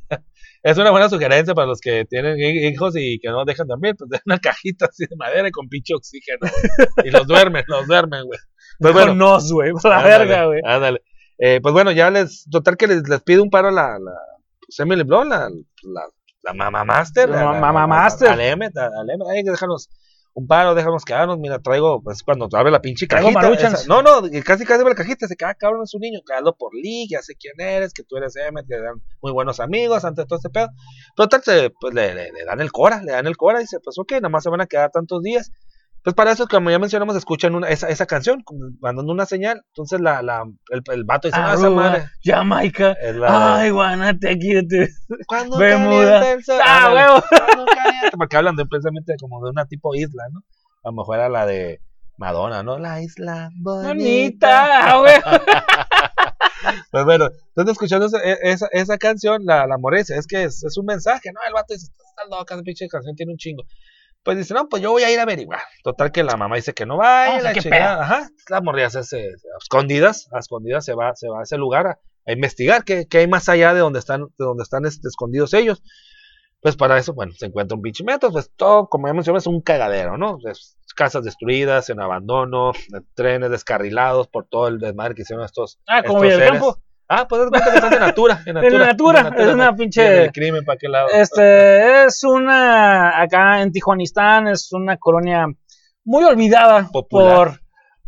es una buena sugerencia para los que tienen hi- hijos y que no dejan dormir, pues de una cajita así de madera y con pinche oxígeno, güey. Y los duermen, los duermen, güey. Pues bueno, nos, güey. La verga, güey. Ándale. Eh, pues bueno, ya les, total que les, les pido un paro a la, la pues, Emily Blunt, la, la, la mamá master. La a mamá master. Al M, al M, ay, déjanos un paro, déjanos quedarnos, mira, traigo, pues cuando abre la pinche cajita. esa- no, no, casi casi abre la cajita, se queda cabrón es un niño, quedando por Lee, ya sé quién eres, que tú eres M, te dan muy buenos amigos antes de todo este pedo. Total, se, pues le, le, le dan el cora, le dan el cora y dice, pues ok, nada más se van a quedar tantos días. Pues para eso, como ya mencionamos, escuchan una, esa, esa canción, mandando una señal. Entonces la, la, el, el vato dice, no, esa madre Jamaica. es la Ay, wanna take you to... Cuando Bermuda. calienta el sol. Ah, huevo. Porque hablan de precisamente como de una tipo isla, ¿no? A lo mejor era la de Madonna, ¿no? La isla bonita. Bonita, güey. Pues bueno, entonces escuchando esa, e- esa, esa canción, la, la es que es, es un mensaje, ¿no? El vato dice, está loca, esa pinche canción tiene un chingo. Pues dice, no, pues yo voy a ir a averiguar. Total que la mamá dice que no vaya, Ah, o sea, la chingada, ajá. La morrilla se hace a escondidas, a escondidas se va, se va a ese lugar a, a investigar qué, qué hay más allá de donde están, de donde están este, escondidos ellos. Pues para eso, bueno, se encuentra un pinche metro, pues todo, como ya mencioné, es un cagadero, ¿no? Es- casas destruidas, en abandono, trenes descarrilados por todo el desmadre que hicieron estos. Ah, como estos seres. Ah, pues es cuenta que están en Natura. En Natura, en es una pinche- El crimen, ¿para qué lado? Este es una, acá en Tijuanistán, es una colonia muy olvidada Popular.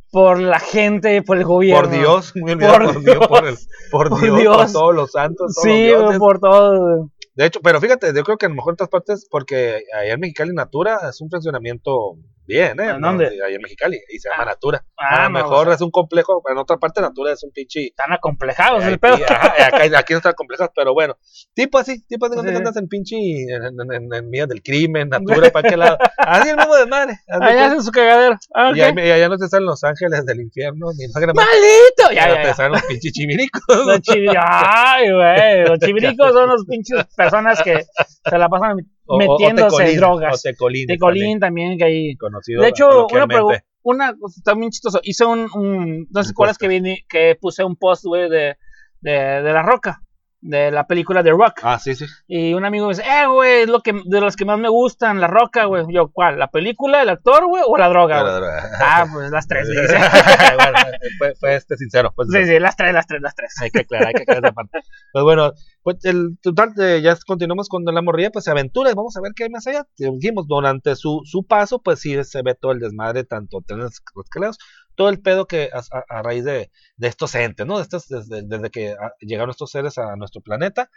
por, por la gente, por el gobierno. Por Dios, muy olvidado, Por por, Dios, Dios. por, el- por Por Dios, por todos los santos, todos Sí, los por todo. De hecho, pero fíjate, yo creo que a lo mejor en otras partes, porque allá en Mexicali Natura es un funcionamiento bien, ¿eh? ¿En dónde? Allá en Mexicali, y se llama Ah. Natura. Ah, a lo no, mejor o sea, es un complejo, en otra parte Natura es un pinche... Están acomplejados el pedo. ajá, acá, aquí no están complejas, pero bueno, tipo así, tipo así, cuando Sí. andas en pinche, en, en, en, en medio del crimen, Natura, ¿para qué lado? Así el mismo de Allá cuenta. hacen su cagadero. Ah, ok. y, ahí- y allá no te salen los ángeles del infierno, ni no ¡Maldito! Ya, ya, ya, te salen los pinches chiviricos. Los chivi- Ay, güey. Los chiviricos son los pinches personas que se la pasan O- o- o metiéndose tecolines, drogas. O tecolines. Tecolín también, que ahí. también, Conocido De hecho, una pregunta. Una cosa también chistoso. Hice un. un no sé cuál es que viene. Que puse un post, güey, de, de, de La Roca. De la película The Rock. Ah, sí, sí. Y un amigo me dice, eh, güey, es lo que, de los que más me gustan, La Roca, güey. Yo, ¿cuál? ¿La película, el actor, güey, o la droga, güey? pero- Ah, pues las tres, bueno, fue, fue este sincero. Pues, Sí, sí, las tres, las tres, las tres. Hay que aclarar, hay que aclarar esa parte. Pues bueno, pues el total, eh, ya continuamos con la morrilla, pues se aventura y vamos a ver qué hay más allá. Dijimos, durante su, su paso, pues sí se ve todo el desmadre, tanto trenes escaleros, todo el pedo que a, raíz de, de estos entes, ¿no? De estos, desde, desde que ah, llegaron estos seres a nuestro planeta.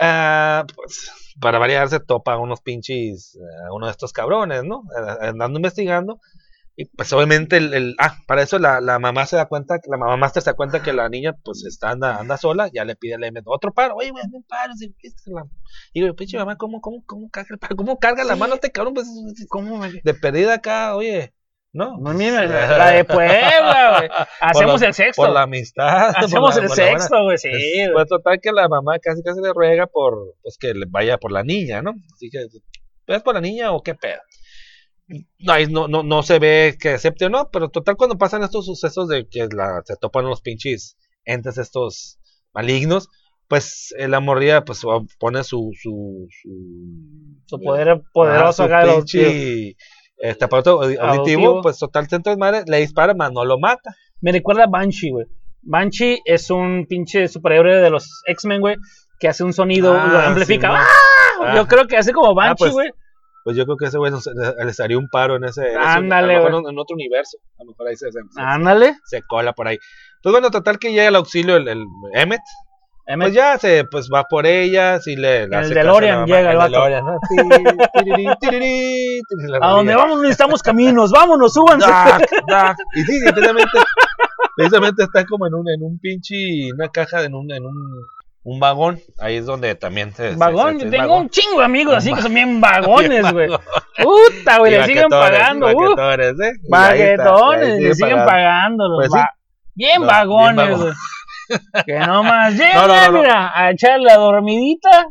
Ah, pues para variar se topa a unos pinches, eh, a uno de estos cabrones, ¿no? Eh, Andando investigando. Y pues obviamente el, el- ah, para eso la, la mamá se da cuenta, la mamá master se da cuenta que la niña pues está anda, anda sola, ya le pide al M otro paro, oye güey, un paro, si la-". y digo, pinche mamá, ¿cómo, cómo, cómo carga el paro? ¿Cómo carga la mano este cabrón? Pues ¿Cómo me.? de perdida acá, oye, ¿no? No, mira, la, la de Puebla, güey. Hacemos la- el sexto. Por la amistad. Hacemos la- el sexto, güey, sí. Pues, pues, total que la mamá casi casi le ruega por pues que le vaya por la niña, ¿no? Así que ¿es por la niña o qué pedo? No, no, no, no se ve que acepte o no, pero total cuando pasan estos sucesos de que la, se topan los pinches entes estos malignos, pues la morría pues pone su su, su, Su poder poderoso ah, su acá los este aparato audi- auditivo, Auditivo. pues total centro de madre, le dispara, mas no lo mata. Me recuerda a Banshee, güey. Banshee es un pinche superhéroe de los X-Men, güey, que hace un sonido, Ah, lo amplifica. sí, ¡Ah! Ah. Yo creo que hace como Banshee, pues, güey. Pues yo creo que ese güey les haría un paro en ese. Ándale, güey. en otro universo. A lo mejor ahí se, se, se- Ándale. se cola por ahí. Pues bueno, total que llega el auxilio el, el Emmet. Pues ya se pues va por ellas y le. el DeLorean llega el vato. DeLorean, ¿no? A donde vamos necesitamos caminos. Vámonos, súbanse. Y sí, precisamente, precisamente está como en un, en un pinche, una caja, en un, en un, un vagón. Ahí es donde también se. Vagón, yo tengo un chingo de amigos así que son bien vagones, güey. Puta, güey, le siguen pagando. Uh, baquetones, ¿eh? Le siguen pagando. Pues Bien vagones, güey. Que nomás lleguen, No, no, mira, a echar la dormidita.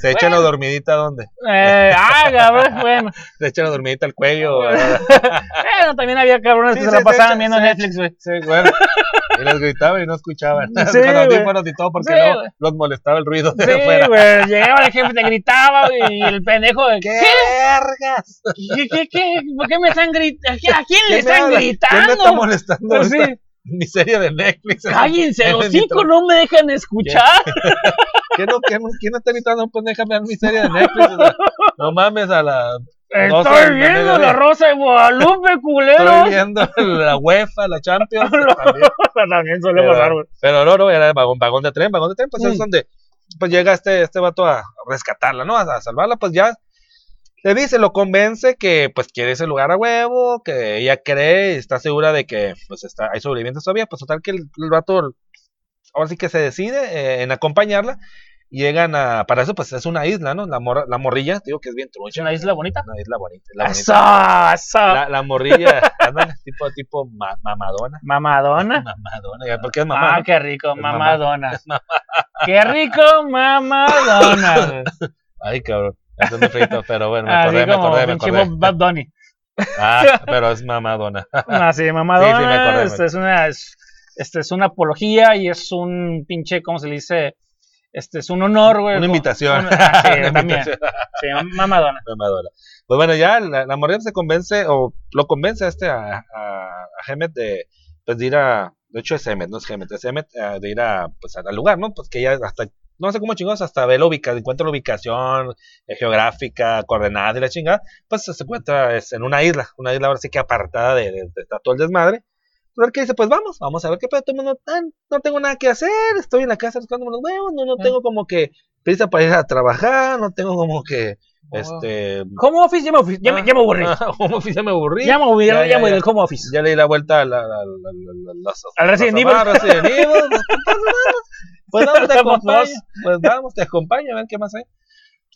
Se echan la dormidita, ¿dónde? Eh, ah, cabrón, bueno. Se echan la dormidita al cuello. Bueno, también había cabrones Sí, que se sí, la sí, pasaban sí, viendo sí. Netflix, güey. Sí, bueno. Y les gritaban y no escuchaban. Sí, Con audífonos y todo, porque Sí, no los molestaba el ruido de Sí, afuera. güey, llegaba el jefe, te gritaba, y el pendejo de ¡Qué ¿qué? vergas! ¿Qué, qué, qué? ¿Por qué me están gritando? ¿A quién le ¿Quién me están habla? ¿Quién me está gritando? molestando? Pues sí. Mi serie de Netflix. Cállense, En los cinco no me dejan escuchar. ¿Qué no, qué ¿Quién no está gritando? Pues déjame ver mi serie de Netflix. o sea, no mames a la. Estoy viendo la Rosa de Guadalupe, culero. Estoy viendo la UEFA, la Champions. también. También suele Pero- pasar. Pero no, no, era el vagón, vagón de tren, vagón de tren, pues es Mm. donde pues llega este, este vato a rescatarla, ¿no? A, a salvarla, pues ya le dice, lo convence que pues quiere ese lugar a huevo, que ella cree, está segura de que pues está, hay sobrevivientes todavía, pues total que el, el vato ahora sí que se decide eh, en acompañarla. y Llegan a, para eso pues es una isla, ¿no? La, morra- la morrilla, digo que es bien ¿Es trucha. una isla bonita? Una isla bonita. La, bonita. Eso, eso. la, la morrilla, tipo, tipo ma- mamadona. Mamadona. Mamadona, porque es mamá. Ah, ¿no? qué rico, Es mamá. mamadona. Qué rico, mamadona. Ay, cabrón. Eso es muy frito, pero bueno, me acordé, me acordé, me acordé. Bad Bunny. Ah, pero es mamadona. Así, mamadona. Sí, sí, me acordé, me este, es una, es, este es una apología y es un pinche, ¿cómo se le dice? Este es un honor, güey. Una invitación. una- ah, sí, Una también. invitación. Sí, mamadona. Mamadona. Pues bueno, ya la, la morrilla se convence, o lo convence a este, a, a, a Hemet de, pues de ir a, de hecho es Hemet, no es Hemet, es Hemet, eh, de ir a, pues al lugar, ¿no? Pues que ya hasta, no sé cómo chingados, hasta ve la ubicación, encuentra la ubicación eh, geográfica, coordenadas y la chingada, pues se encuentra es, en una isla, una isla ahora sí que apartada de, de, todo el desmadre. Entonces que dice, pues vamos, vamos a ver qué pedo, "Ah, no tengo nada que hacer, estoy en la casa buscando los huevos, no, no tengo como que prisa para ir a trabajar, no tengo como que, este... Home office, ya me, office, ya me, ya me aburrí. Ah, home office ya me aburrí. Ya me aburrí, Ya, ya, ya, del home office. Ya le di la vuelta a la, la, la, Al Resident Evil. amarras, Resident Evil. Pues vamos, te acompaño. Pues vamos, te acompaño a ver qué más hay.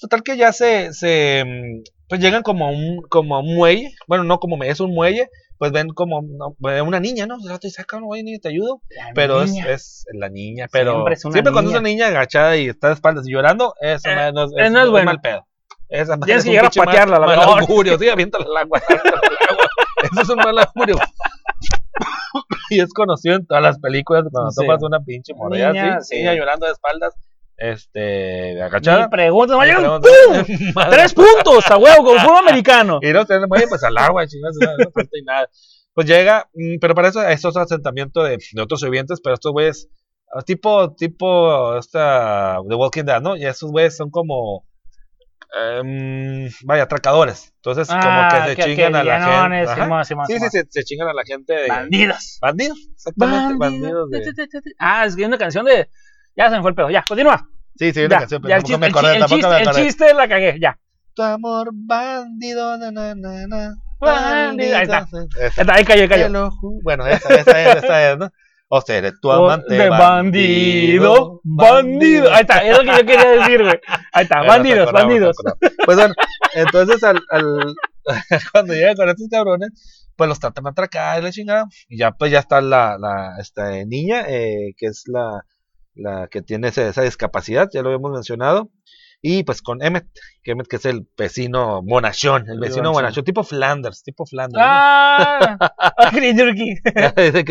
Total que ya se, se mm, pues llegan como a un, como a un muelle. Bueno, no como es un muelle. Pues ven como no, una niña, ¿no? Te dice, "Ah, no, niña, te ayudo. Pero es, Niña. es la niña. Pero Siempre siempre, es una cuando niña. es una niña agachada y está de espaldas y llorando, eso Eh, no, es, eh, no es bueno. mal pedo. Esa Tienes es que llegar a pinche mal- patearla, la verdad. augurio, sí, aviéntala al agua. Eso es un mal augurio. Y es conocido en todas las películas cuando Sí. tomas una pinche morrea Niña, así, sí. niña llorando de espaldas, este, agachada. llegan. preguntas. ¡pum! Tres puntos a huevo, con fútbol americano. Y no, te oye, pues al agua, chingados, no, no falta y nada. Pues llega, mm, pero para eso es otro asentamiento de, de otros vivientes, pero estos güeyes, tipo, tipo, esta, The Walking Dead, ¿no? Y esos güeyes son como, em, vaya, atracadores. Entonces, como Ah, que se chingan a la gente. Simón, Simón, Sí, sí, se, se chingan a la gente. de- Bandidos. Bandidos, exactamente, bandidos de... Ah, es que hay una canción de. Ya se me fue el pedo. Ya, continúa. Sí, sí, Ya, una canción, pero ya el, chiste, me acordé, el chiste, el chiste la cagué. Ya. Tu amor bandido, na, na, na, na. Bandido, ahí está. Esa. Está, Ahí cayó, ahí cayó. Bueno, esa, esa es, esa es, ¿no? O sea, eres tu amante. de bandido, bandido. Ahí está, es lo que yo quería decir, güey. Ahí está, Bueno, bandidos, bandidos. Pues bueno, entonces al, al- cuando llegan con estos cabrones, pues los tratan de atracar y la chingada. Y ya pues ya está la, la esta niña, eh, que es la, la que tiene ese- esa discapacidad, ya lo habíamos mencionado. Y pues con Emmet, que Emmet que es el vecino bonachón, el vecino Bonachón. bonachón, tipo Flanders, tipo Flanders. ¿no? Ah, ah,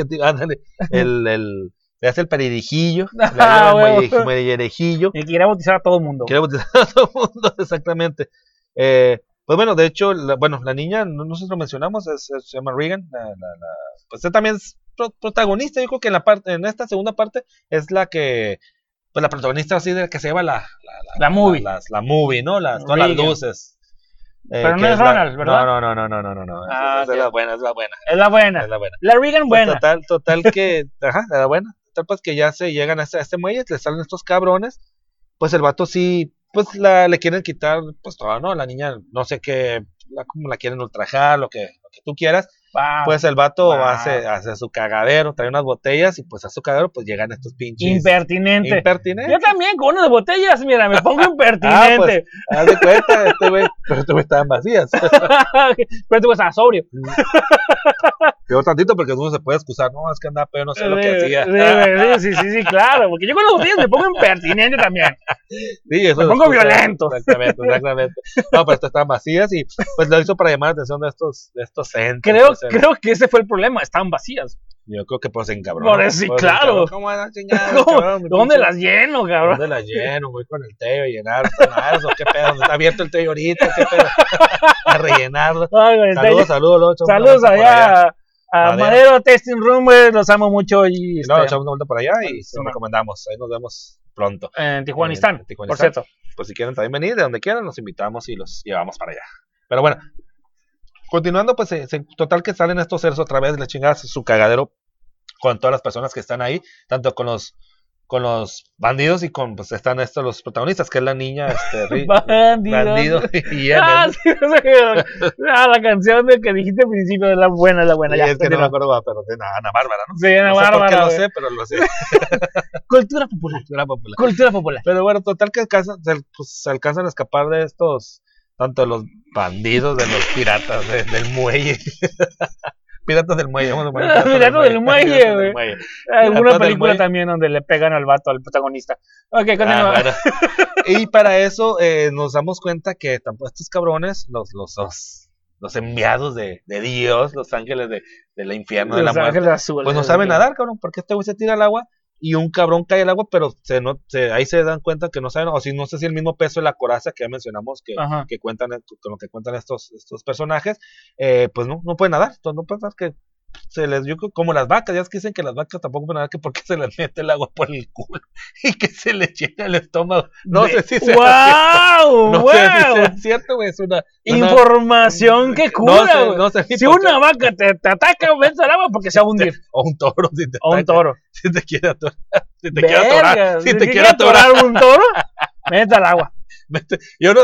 te- ándale, el, el, le hace el peririjillo, le Ah, hace el muelle- muellerejillo, Y quería bautizar a todo el mundo. quiere bautizar a todo el mundo, exactamente. Eh, pues bueno, de hecho, la, bueno, la niña, no, no sé si lo mencionamos, es, es- se llama Regan, la, la, la- pues ella también es pro- protagonista, yo creo que en la parte, en esta segunda parte es la que, pues la protagonista así de la que se lleva la, la, La movie. las- la movie, ¿no? Las, todas las luces. Eh, Pero no es la- Ronald, ¿verdad? No, no, no, no, no, no, no. Ah, es la buena, es la buena. Es la buena. Es la buena. La Regan Pues buena. total, total que, ajá, era buena. Total, pues que ya se llegan a este, a este muelle, le salen estos cabrones. Pues el vato sí, pues la, le quieren quitar, pues todo, ¿no? La niña, no sé qué, la, como la quieren ultrajar, lo que, lo que tú quieras. Ah, Pues el vato Wow. hace, hace su cagadero, trae unas botellas y pues a su cagadero pues llegan estos pinches. impertinente. impertinentes. Yo también, con una de botellas, mira, me pongo Ah, impertinente. pues, haz de cuenta, este güey, pero este güey estaban vacías. Pero tú estás sobrio. Peor tantito porque uno se puede excusar, no, es que andaba pero no sé lo que hacía. Sí, sí, sí, claro. Porque yo con las botellas me pongo impertinente también. Sí, eso Me pongo excusa, violento. Exactamente, exactamente. No, pero estas estaban vacías y pues lo hizo para llamar la atención de estos, de estos entes. Creo, creo que ese fue el problema. Estaban vacías. Yo creo que pues en cabrón. Por eso, sí, claro. ¿Cómo chingada? ¿Cómo? cabrón, ¿Dónde las lleno, cabrón? ¿Dónde las lleno? Voy con el teo a llenar o qué pedo. ¿Dónde está abierto el teo ahorita? ¿Qué pedo? a rellenarlo. Ay, está- Saludos, saludos, Locho. Saludos allá a, Madero. Testing Room, güey. Los amo mucho. Y, no, este, echamos una vuelta por allá y se Sí, lo recomendamos. Ahí nos vemos pronto. en Tijuanistán, En por Tijuanistán. cierto. pues si quieren también venir, de donde quieran, los invitamos y los llevamos para allá. Pero bueno, continuando, pues se- se- total que salen estos seres otra vez, la chingada, su cagadero con todas las personas que están ahí, tanto con los con los bandidos y con, pues están estos los protagonistas, que es la niña, este, Ri- Bandido. y Emmett. Ah, sí, ah, la canción de que dijiste al principio es la buena, la buena. Y Ya, es que no me acuerdo, pero de Ana Bárbara, ¿no? Sí, Ana No sé por qué Bárbara, lo sé, pero lo sé. Cultura popular. Cultura popular. Cultura popular. Pero bueno, total que alcanzan, pues, se alcanzan a escapar de estos, tanto de los bandidos, de los piratas de- del muelle. piratas del muelle, vamos a poner Piratas del muelle, güey. muelle. Alguna película también donde le pegan al vato, al protagonista. Ok. Ah, bueno. Y para eso eh, nos damos cuenta que tampoco estos cabrones, los, los, los, los enviados de, de Dios, los ángeles de, del infierno, de la Los muerte, Ángeles Azules. pues no saben nadar, cabrón, porque este güey se tira al agua y un cabrón cae al agua, pero se no, se, ahí se dan cuenta que no saben, o si no sé si el mismo peso de la coraza que ya mencionamos que, que cuentan, con lo que cuentan estos, estos personajes, eh, pues no, no pueden nadar, entonces no pueden nadar que se les, yo como las vacas, ya es que dicen que las vacas tampoco pueden que porque se les mete el agua por el culo y que se les llena el estómago. No De- sé si sea ¡Wow! no ¡Wow! sé si sea cierto, güey, es una... una- Información que no cura, sé, güey. no sé Si por qué. una vaca te, te ataca, vete al agua porque se va a hundir. O un toro, si te O un toro. Si te quiere atorar. Si te quiere atorar. Verga, Si te quiere atorar. un toro, vete al agua. Yo no,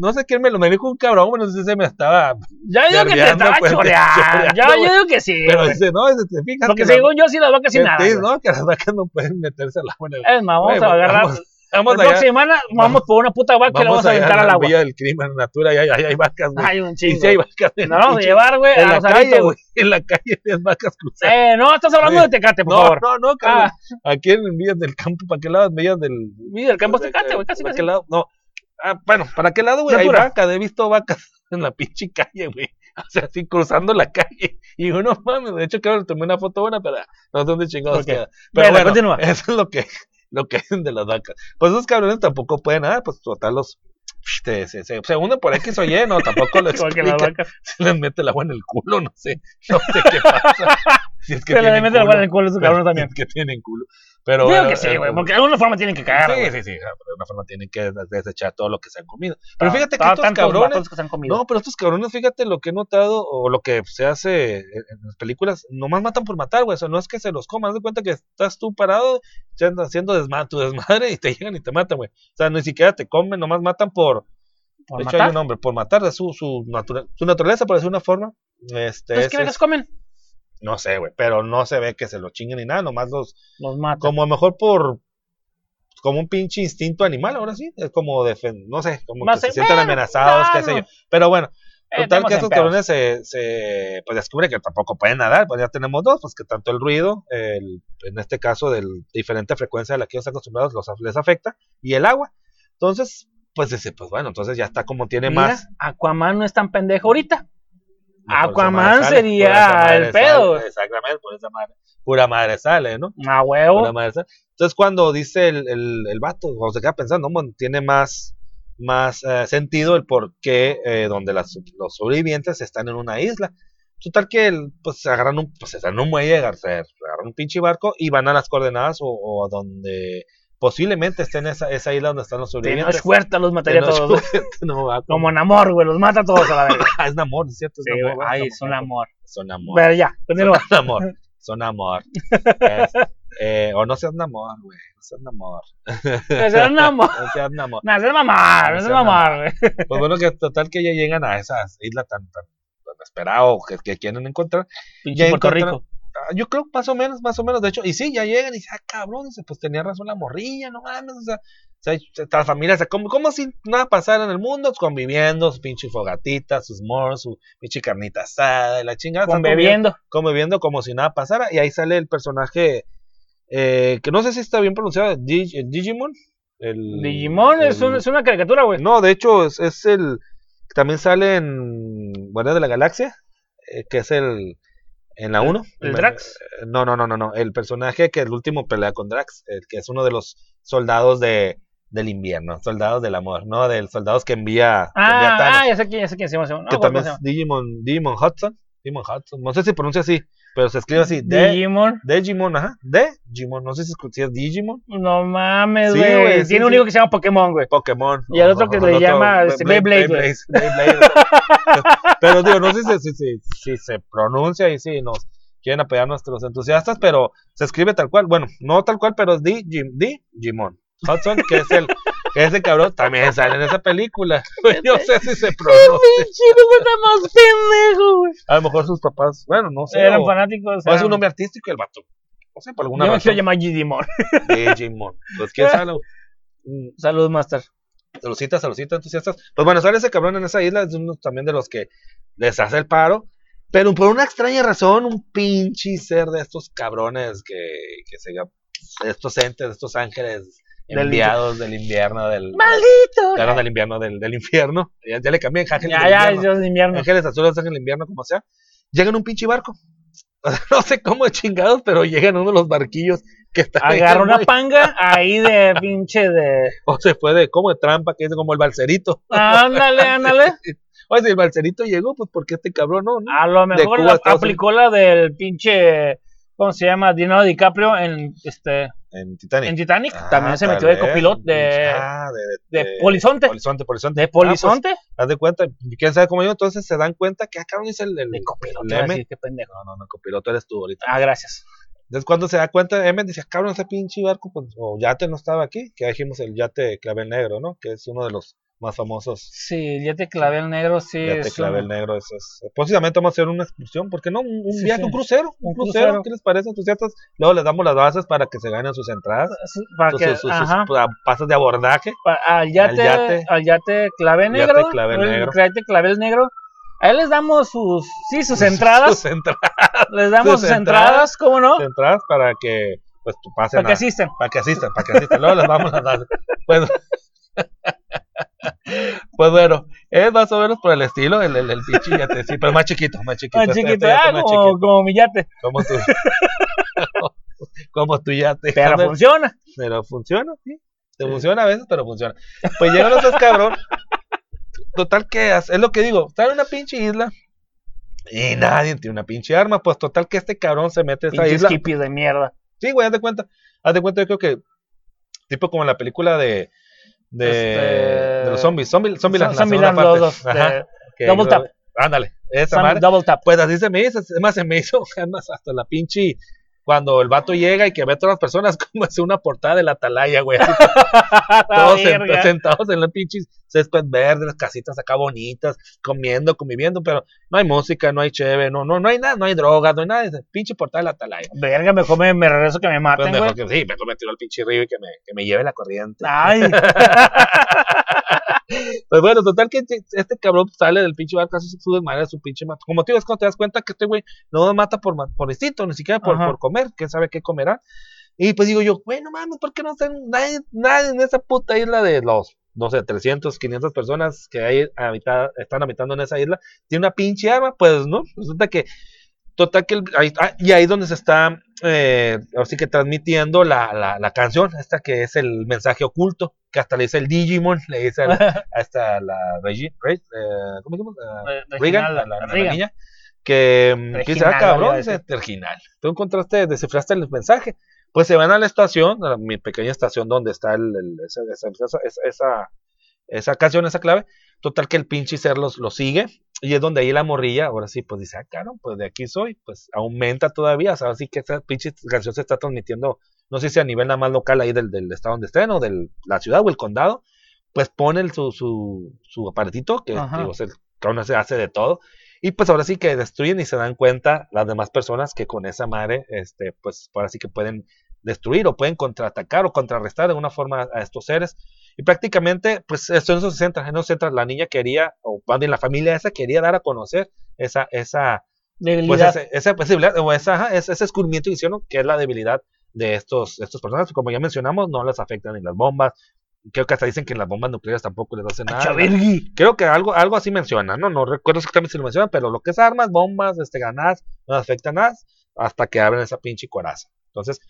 no sé quién me lo me dijo un cabrón, bueno, no sé si se me estaba. Ya digo que te estaba pues, choreando. Ya, yo digo que sí. Pero dice, no, dice, te fijas. Porque que según yo, sí las vacas sin que nada. sí. ¿no? Que las vacas no pueden meterse al agua. Es más, vamos a agarrar. Vamos, vamos la allá. próxima semana vamos por una puta vaca y la vamos a aventar a al la agua. Villa del crimen, natura, y hay, hay, vacas, güey. Hay un y chingo. sí hay vacas. Nos vamos a llevar, güey, En a la calle, güey. En la calle tienes vacas cruzadas. Eh, no, estás hablando Sí. de Tecate, por no, favor. no, no, cabrón. Ah, Aquí en Villas del Campo, ¿para qué lado? Villas del. mira, el campo es Tecate, güey, casi, ¿Para casi. qué lado? No. Ah, bueno, ¿para qué lado, güey? Hay vacas, he visto vacas en la pinche calle, güey. O sea, así cruzando la calle. Y uno, mames, de hecho, creo que tomé una foto buena, pero no sé dónde chingados queda. Pero bueno, continúa. eso es lo que, lo que dicen de las vacas. Pues esos cabrones tampoco pueden nada, pues total los se, se, se, se unen por X o Y, no, tampoco lo Igual que las explican. vacas. Se les mete el agua en el culo, no sé, no sé qué pasa. Si es que le tienen culo, el culo esos pero cabrones también. si es que tienen culo. Pero Digo bueno, que sí, eh, güey, porque de alguna forma tienen que cagar, Sí, sí, sí, de alguna forma tienen que des- desechar todo lo que se han comido. Pero fíjate que estos cabrones, vatos que se han comido. no, pero estos cabrones, fíjate lo que he notado o lo que se hace en las películas, nomás matan por matar, güey. O sea, no es que se los coman, haz de cuenta que estás tú parado echando- haciendo desma- tu desmadre y te llegan y te matan, güey. O sea, ni siquiera te comen, nomás matan por. ¿Por de hecho, matar? hay un nombre, por matar, de su, su, natura- su naturaleza, por decir una forma. Este, Entonces, es- ¿qué vergas es- comen? No sé, güey, pero no se ve que se lo chinguen ni nada, nomás los. Los matan. Como a lo mejor por. Como un pinche instinto animal, ahora sí. Es como defen no sé, como que se sienten amenazados, qué sé yo. Pero bueno, Eh, Total que estos cabrones se, se pues descubre que tampoco pueden nadar, pues ya tenemos dos, pues que tanto el ruido, el, en este caso de diferente frecuencia a la que ellos están acostumbrados, los, les afecta, y el agua. Entonces, pues dice, pues bueno, entonces ya está como tiene Mira, más. Aquaman no es tan pendejo ahorita. Aquaman sale, sería el sale, pedo. exactamente, por esa madre. Pura madre sale, ¿no? A huevo. Madre sale. Entonces cuando dice el, el, el vato, o se queda pensando, bueno, tiene más, más eh, sentido el por qué eh, donde las, los sobrevivientes están en una isla. Total que el, pues se agarran un, pues en un muelle, se agarran un pinche barco y van a las coordenadas o, o a donde posiblemente esté en esa, esa isla donde están los sobrevivientes. Tenoch Huerta los mataría a todos. No, va, Como en amor, güey. Los mata a todos a la verga. Ah, es un amor, es cierto. Es Sí, Ay, es un hablando. amor. Son amor. Pero ya, continúa. Son amor. Son amor. Es, eh, o no seas un amor, güey. No seas un amor. Es un amor. No seas un amor. No, el mamar, el mamar, güey. Pues bueno, que total que ya llegan a esa isla tan, tan, tan esperada o que, que quieren encontrar. Pinche Puerto Rico. Ah, Yo creo más o menos, más o menos. De hecho, y sí, ya llegan y dicen, ah, cabrón, dice, pues tenía razón la morrilla, no mames, o sea, o sea, la familia, o sea, como, como si nada pasara en el mundo, conviviendo, sus pinche fogatitas, sus mors, su pinche carnita asada y la chingada. conviviendo- Conviviendo. como si nada pasara. Y ahí sale el personaje eh, que no sé si está bien pronunciado, Dig- el Digimon. El, Digimon es, el- un- es una caricatura, güey. No, de hecho es, es el... También sale en Guardia de la Galaxia, eh, que es el... En la 1. ¿El Drax? No, no, no, no, no. El personaje que el último pelea con Drax, el que es uno de los soldados de, del invierno, soldados del amor, ¿no? Del soldados que envía, que envía Ah, Thanos ah, ya sé quién, ya sé quién se llama. No, que también ¿cómo es Digimon, Digimon Hudson. Digimon Hudson. No sé si pronuncia así, pero se escribe así. De, Digimon. Digimon, ajá. De Digimon. No sé si, es Digimon. No mames, güey. sí, Tiene un sí. hijo que se llama Pokémon, güey. Pokémon. Y el otro que le llama, Be- Blade- Beyblade, pero digo, no sé si, si, si, se pronuncia y si nos quieren apoyar nuestros entusiastas, pero se escribe tal cual. Bueno, no tal cual, pero es Digim- Digimon. Hudson, que es el, que ese cabrón, también sale en esa película. Yo sé si se pronuncia. Pendejo, güey. A lo mejor sus papás, bueno, no sé. Eran o- fanáticos. o es un nombre artístico el vato. No sé, por alguna Yo me quiero llamar Digimon. Digimon. Pues quién sabe. Mm, Salud, Master. Saludcita, saludcita, entusiastas. Pues bueno, sale ese cabrón en esa isla, es uno también de los que les hace el paro. Pero por una extraña razón, un pinche ser de estos cabrones que, que se estos entes, estos ángeles enviados del invierno, del ¡Maldito! perdón, del invierno, del, del infierno. Ya, ya le cambié, ángeles Ya, del ya, invierno. De invierno. Ángeles azules, ángeles del invierno, como sea. Llegan en un pinche barco. no sé cómo chingados, pero llegan uno de los barquillos que están ahí Agarra una panga ahí de pinche de. O se fue de como de trampa, que es como el balserito. Ándale, ándale. Oye, si el balserito llegó, pues porque este cabrón no, ¿no? A lo mejor Cuba, la- aplicó la del pinche. ¿Cómo se llama? Leonardo DiCaprio en este En Titanic. en Titanic. Ah, También se metió de copiloto de, ah, de, de polizonte. Polizonte, polizonte. de Ah, pues, polizonte. haz de cuenta, quién sabe cómo yo, entonces se dan cuenta que acá dice el, el, de copiloto. el M. decir, qué pendejo. No, no, no, copiloto eres tú ahorita. Ah, gracias. Entonces cuando se da cuenta, M dice, cabrón, ese pinche barco, pues, o yate no estaba aquí, que dijimos el yate clavel negro, ¿no? Que es uno de los más famosos. Sí, ya te clavé el negro, sí. Yate es clavel un- negro, eso es. Posiblemente vamos a hacer una excursión, ¿por qué no? Un, un Sí, viaje, sí. un crucero, un crucero, crucero. ¿qué les parece, entusiastas? Luego les damos las bases para que se ganen sus entradas, Para sus, que, sus- ajá, sus, ah, pases de abordaje. al yate, al yate. al yate clave Yate negro, clavel el negro. yate clavel negro. Ahí les damos sus, sí, sus entradas, Sus entradas, les damos sus sus entradas. entradas, ¿cómo no? sus entradas para que, pues, pasen Para que a- asistan. Para que asistan, para que asistan. Luego les vamos a dar. Pues, pues bueno, es más o menos por el estilo, el, el, el pinche yate, sí, pero más chiquito, más chiquito. Más este- chiquito, este yate ah, más como, chiquito, como mi yate. como tú. como tú ya te Pero funciona. pero funciona, sí. Te funciona a veces, pero funciona. Pues llegan los dos cabrón. Total que es lo que digo, está en una pinche isla y nadie tiene una pinche arma, pues total que este cabrón se mete a esa isla. de mierda. Sí, güey, haz de cuenta. Haz de cuenta, yo creo que tipo como en la película de de, Este, de los zombies, zombie, zombie la son segunda Milan parte. los Ajá, de Double Tap. Ándale, esa madre. Double tap. Pues así se me hizo, además se me hizo, además hasta la pinche, cuando el vato llega y que ve a todas las personas como es una portada de la atalaya, güey, todos sen- verga. sentados en la pinche césped verde, las casitas acá bonitas, comiendo, conviviendo, pero no hay música, no hay cheve, no, no, no hay nada, no hay drogas, no hay nada, es pinche portada de la atalaya. Verga, mejor me, me regreso que me Pues maten, mejor güey. que, sí, mejor me tiro al pinche río y que me, que me lleve la corriente. Ay, Pues bueno, total que este- cabrón sale del pinche barco, hace su, desmadre, su pinche mata. Como te digo, es cuando te das cuenta que este güey no mata por, por instinto, ni siquiera por, Ajá. por comer, quién sabe qué comerá. Y pues digo yo, güey, no mames, ¿por qué no están nadie, nadie en esa puta isla de los, no sé, 300, 500 personas que hay habita- están habitando en esa isla? Tiene una pinche arma, pues no, resulta que, total que, el- ahí, ah, y ahí donde se está, eh, así que transmitiendo la, la, la canción, esta que es el mensaje oculto, que hasta le dice el Digimon, le dice al- a esta la Regi, Re- eh, ¿cómo se llama? Eh, Reginald, Regan, la, la- niña, que, mm, que dice, ah, cabrón, dice. Tú encontraste, descifraste el mensaje. Pues se van a la estación, a mi pequeña estación donde está el, el- esa, esa, esa, esa, esa- canción, esa clave. Total que el pinche ser los, lo sigue. Y es donde ahí la morrilla, ahora sí, pues dice, ah, claro, pues de aquí soy. Pues aumenta todavía. O sea, así que esa pinche canción se está transmitiendo, no sé si a nivel nada más local ahí del, del estado donde estén, o de la ciudad o el condado. Pues pone el- su, su, su aparatito, que Ajá. digo, el cabrón se hace de todo. Y pues ahora sí que destruyen y se dan cuenta las demás personas que con esa madre, este, pues ahora sí que pueden destruir o pueden contraatacar o contrarrestar de una forma a estos seres. Y prácticamente, pues esto en eso se centra, en eso se centra. La niña quería, o más bien la familia esa quería dar a conocer esa, esa, pues debilidad. ese, esa posibilidad, o esa, ajá, ese, ese descubrimiento que hicieron, que es la debilidad de estos, estos personajes. Como ya mencionamos, no les afectan ni las bombas. Creo que hasta dicen que las bombas nucleares tampoco les hacen nada. Creo que algo, algo así menciona, ¿no? No recuerdo exactamente si lo menciona, pero lo que es armas, bombas, este, granadas, no les afecta nada hasta que abren esa pinche coraza. Entonces,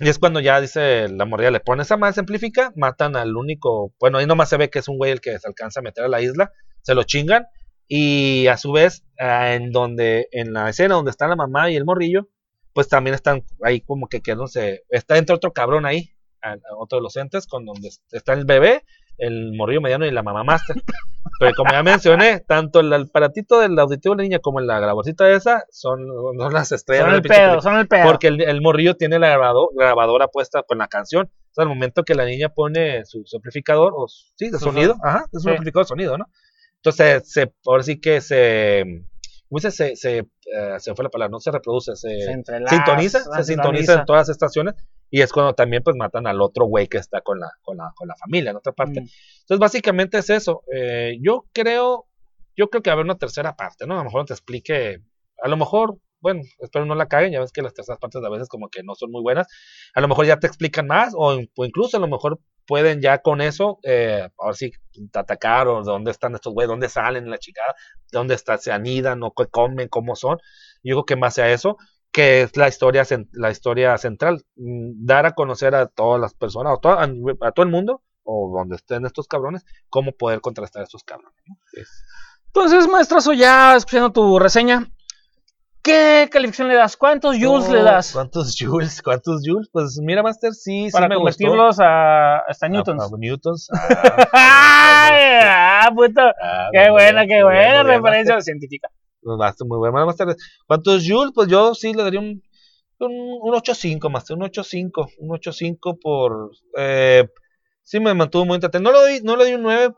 y es cuando ya dice la morrilla, le pone esa madre, se amplifica, matan al único, bueno, ahí nomás se ve que es un güey el que se alcanza a meter a la isla, se lo chingan, y a su vez, ah, en donde, en la escena donde está la mamá y el morrillo, pues también están ahí como que quedándose, está entre otro cabrón ahí, a- a otro de los entes, con donde está el bebé, el morrillo mediano y la mamá master. Pero como ya mencioné, tanto el aparatito del auditivo de la niña como la graborcita esa son, son las estrellas. Son el pedo, película. son el pedo. Porque el, el morrillo tiene la grabado- grabadora puesta con la canción. O sea, al momento que la niña pone su, su amplificador, o sí, de sonido, ajá, es un sí. amplificador de sonido, ¿no? Entonces, se, ahora sí que se, ¿cómo dice? Se, se, eh, se fue la palabra, no se reproduce, se, Se sintoniza, se se sintoniza en todas las estaciones y es cuando también pues matan al otro güey que está con la, con la, con la familia en otra parte. Mm. Entonces, básicamente es eso. Eh, yo creo, yo creo que va a haber una tercera parte, ¿no? A lo mejor te explique, a lo mejor, bueno, espero no la caguen, ya ves que las terceras partes a veces como que no son muy buenas. A lo mejor ya te explican más, o, in- o incluso a lo mejor pueden ya con eso, eh, ahora sí, atacar, o dónde están estos güeyes, dónde salen la chingada, dónde está, se anidan, o qué comen, cómo son. Yo creo que más a eso, que es la historia, la historia central, mm, dar a conocer a todas las personas, a, toda- a todo el mundo, o donde estén estos cabrones, cómo poder contrastar a estos cabrones. ¿no? Es- Entonces, maestrazo, ya escuchando tu reseña, ¿qué calificación le das? ¿Cuántos joules le das? ¿Cuántos joules? ¿Cuántos joules? Pues mira, Master, sí, Para sí me gustó. convertirlos a, hasta A- newtons. a newtons. ¡Ah, puto! Ah, ¡Qué buena, qué buena referencia científica! Pues, Master, muy bueno, Master. ¿Cuántos joules? Pues yo sí le daría un, un, un 8.5, Master, un 8.5. Un 8.5 por... Eh, sí me mantuvo muy entretenido. No le doy, no le doy un 9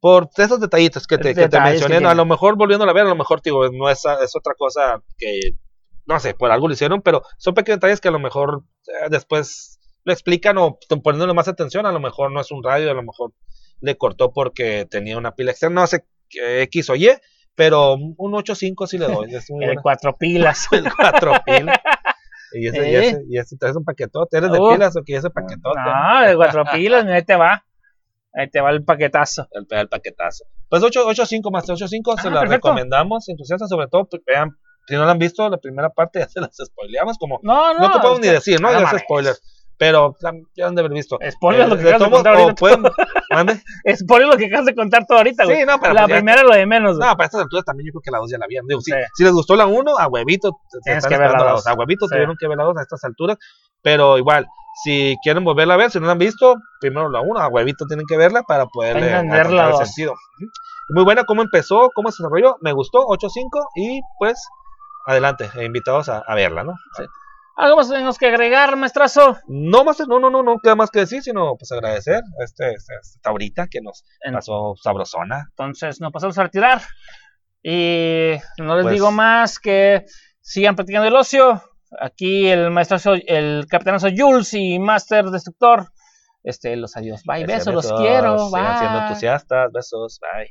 por esos detallitos que te, que te que mencioné. a lo mejor volviéndolo a ver, a lo mejor digo, no es, es otra cosa que, no sé, por algo lo hicieron, pero son pequeños detalles que a lo mejor eh, después lo explican o poniéndole más atención, a lo mejor no es un radio, a lo mejor le cortó porque tenía una pila externa, no sé, X o Y, pero un 8.5 sí le doy. Es muy El buena. cuatro pilas. El 4 pilas. Y ese, y Eh. ese, y ese traes un paquetote. ¿Eres de Oh. pilas o qué ese paquetote? No, de cuatro pilas, ahí te va. Ahí te va el paquetazo. el, el paquetazo. Pues 8, 8.5 más 8.5 se Ah, la perfecto. recomendamos, entusiastas, sobre todo pues, vean Si no la han visto, la primera parte ya se las spoileamos, como No, no. no, te puedo ni que- decir, ¿no? Ah, Ya. Pero la- ya han de haber visto. Spoiler Eh, lo que acabas de contar ahorita. o pueden- ¿Mande? Spoiler lo que acabas de contar tú ahorita, güey. Sí, no, pero la pues primera es lo de menos, güey. No, para estas alturas también yo creo que la 2 ya la habían. Digo, sí, Sí. Si les gustó la 1, a huevito. Tienes que ver la dos. A huevito Sí. tuvieron que ver la 2 a estas alturas. Pero igual, si quieren volverla a ver, si no la han visto, primero la 1, a huevito tienen que verla para poder Entender el dos. sentido. Muy buena cómo empezó, cómo se desarrolló. Me gustó, 8-5. Y pues, adelante, eh, invitados a, a verla, ¿no? Algo más tenemos que agregar, maestrazo. No más, no, no, no, no queda más que decir, sino pues agradecer a este, este, esta ahorita que nos En- pasó sabrosona. Entonces nos pasamos a retirar. Y no les Pues- digo más que sigan practicando el ocio. Aquí el maestrazo, el capitanazo Jules y Master Destructor. Este, los adiós. Bye, besos, los quiero. Sigan siendo Bye. entusiastas, besos, bye.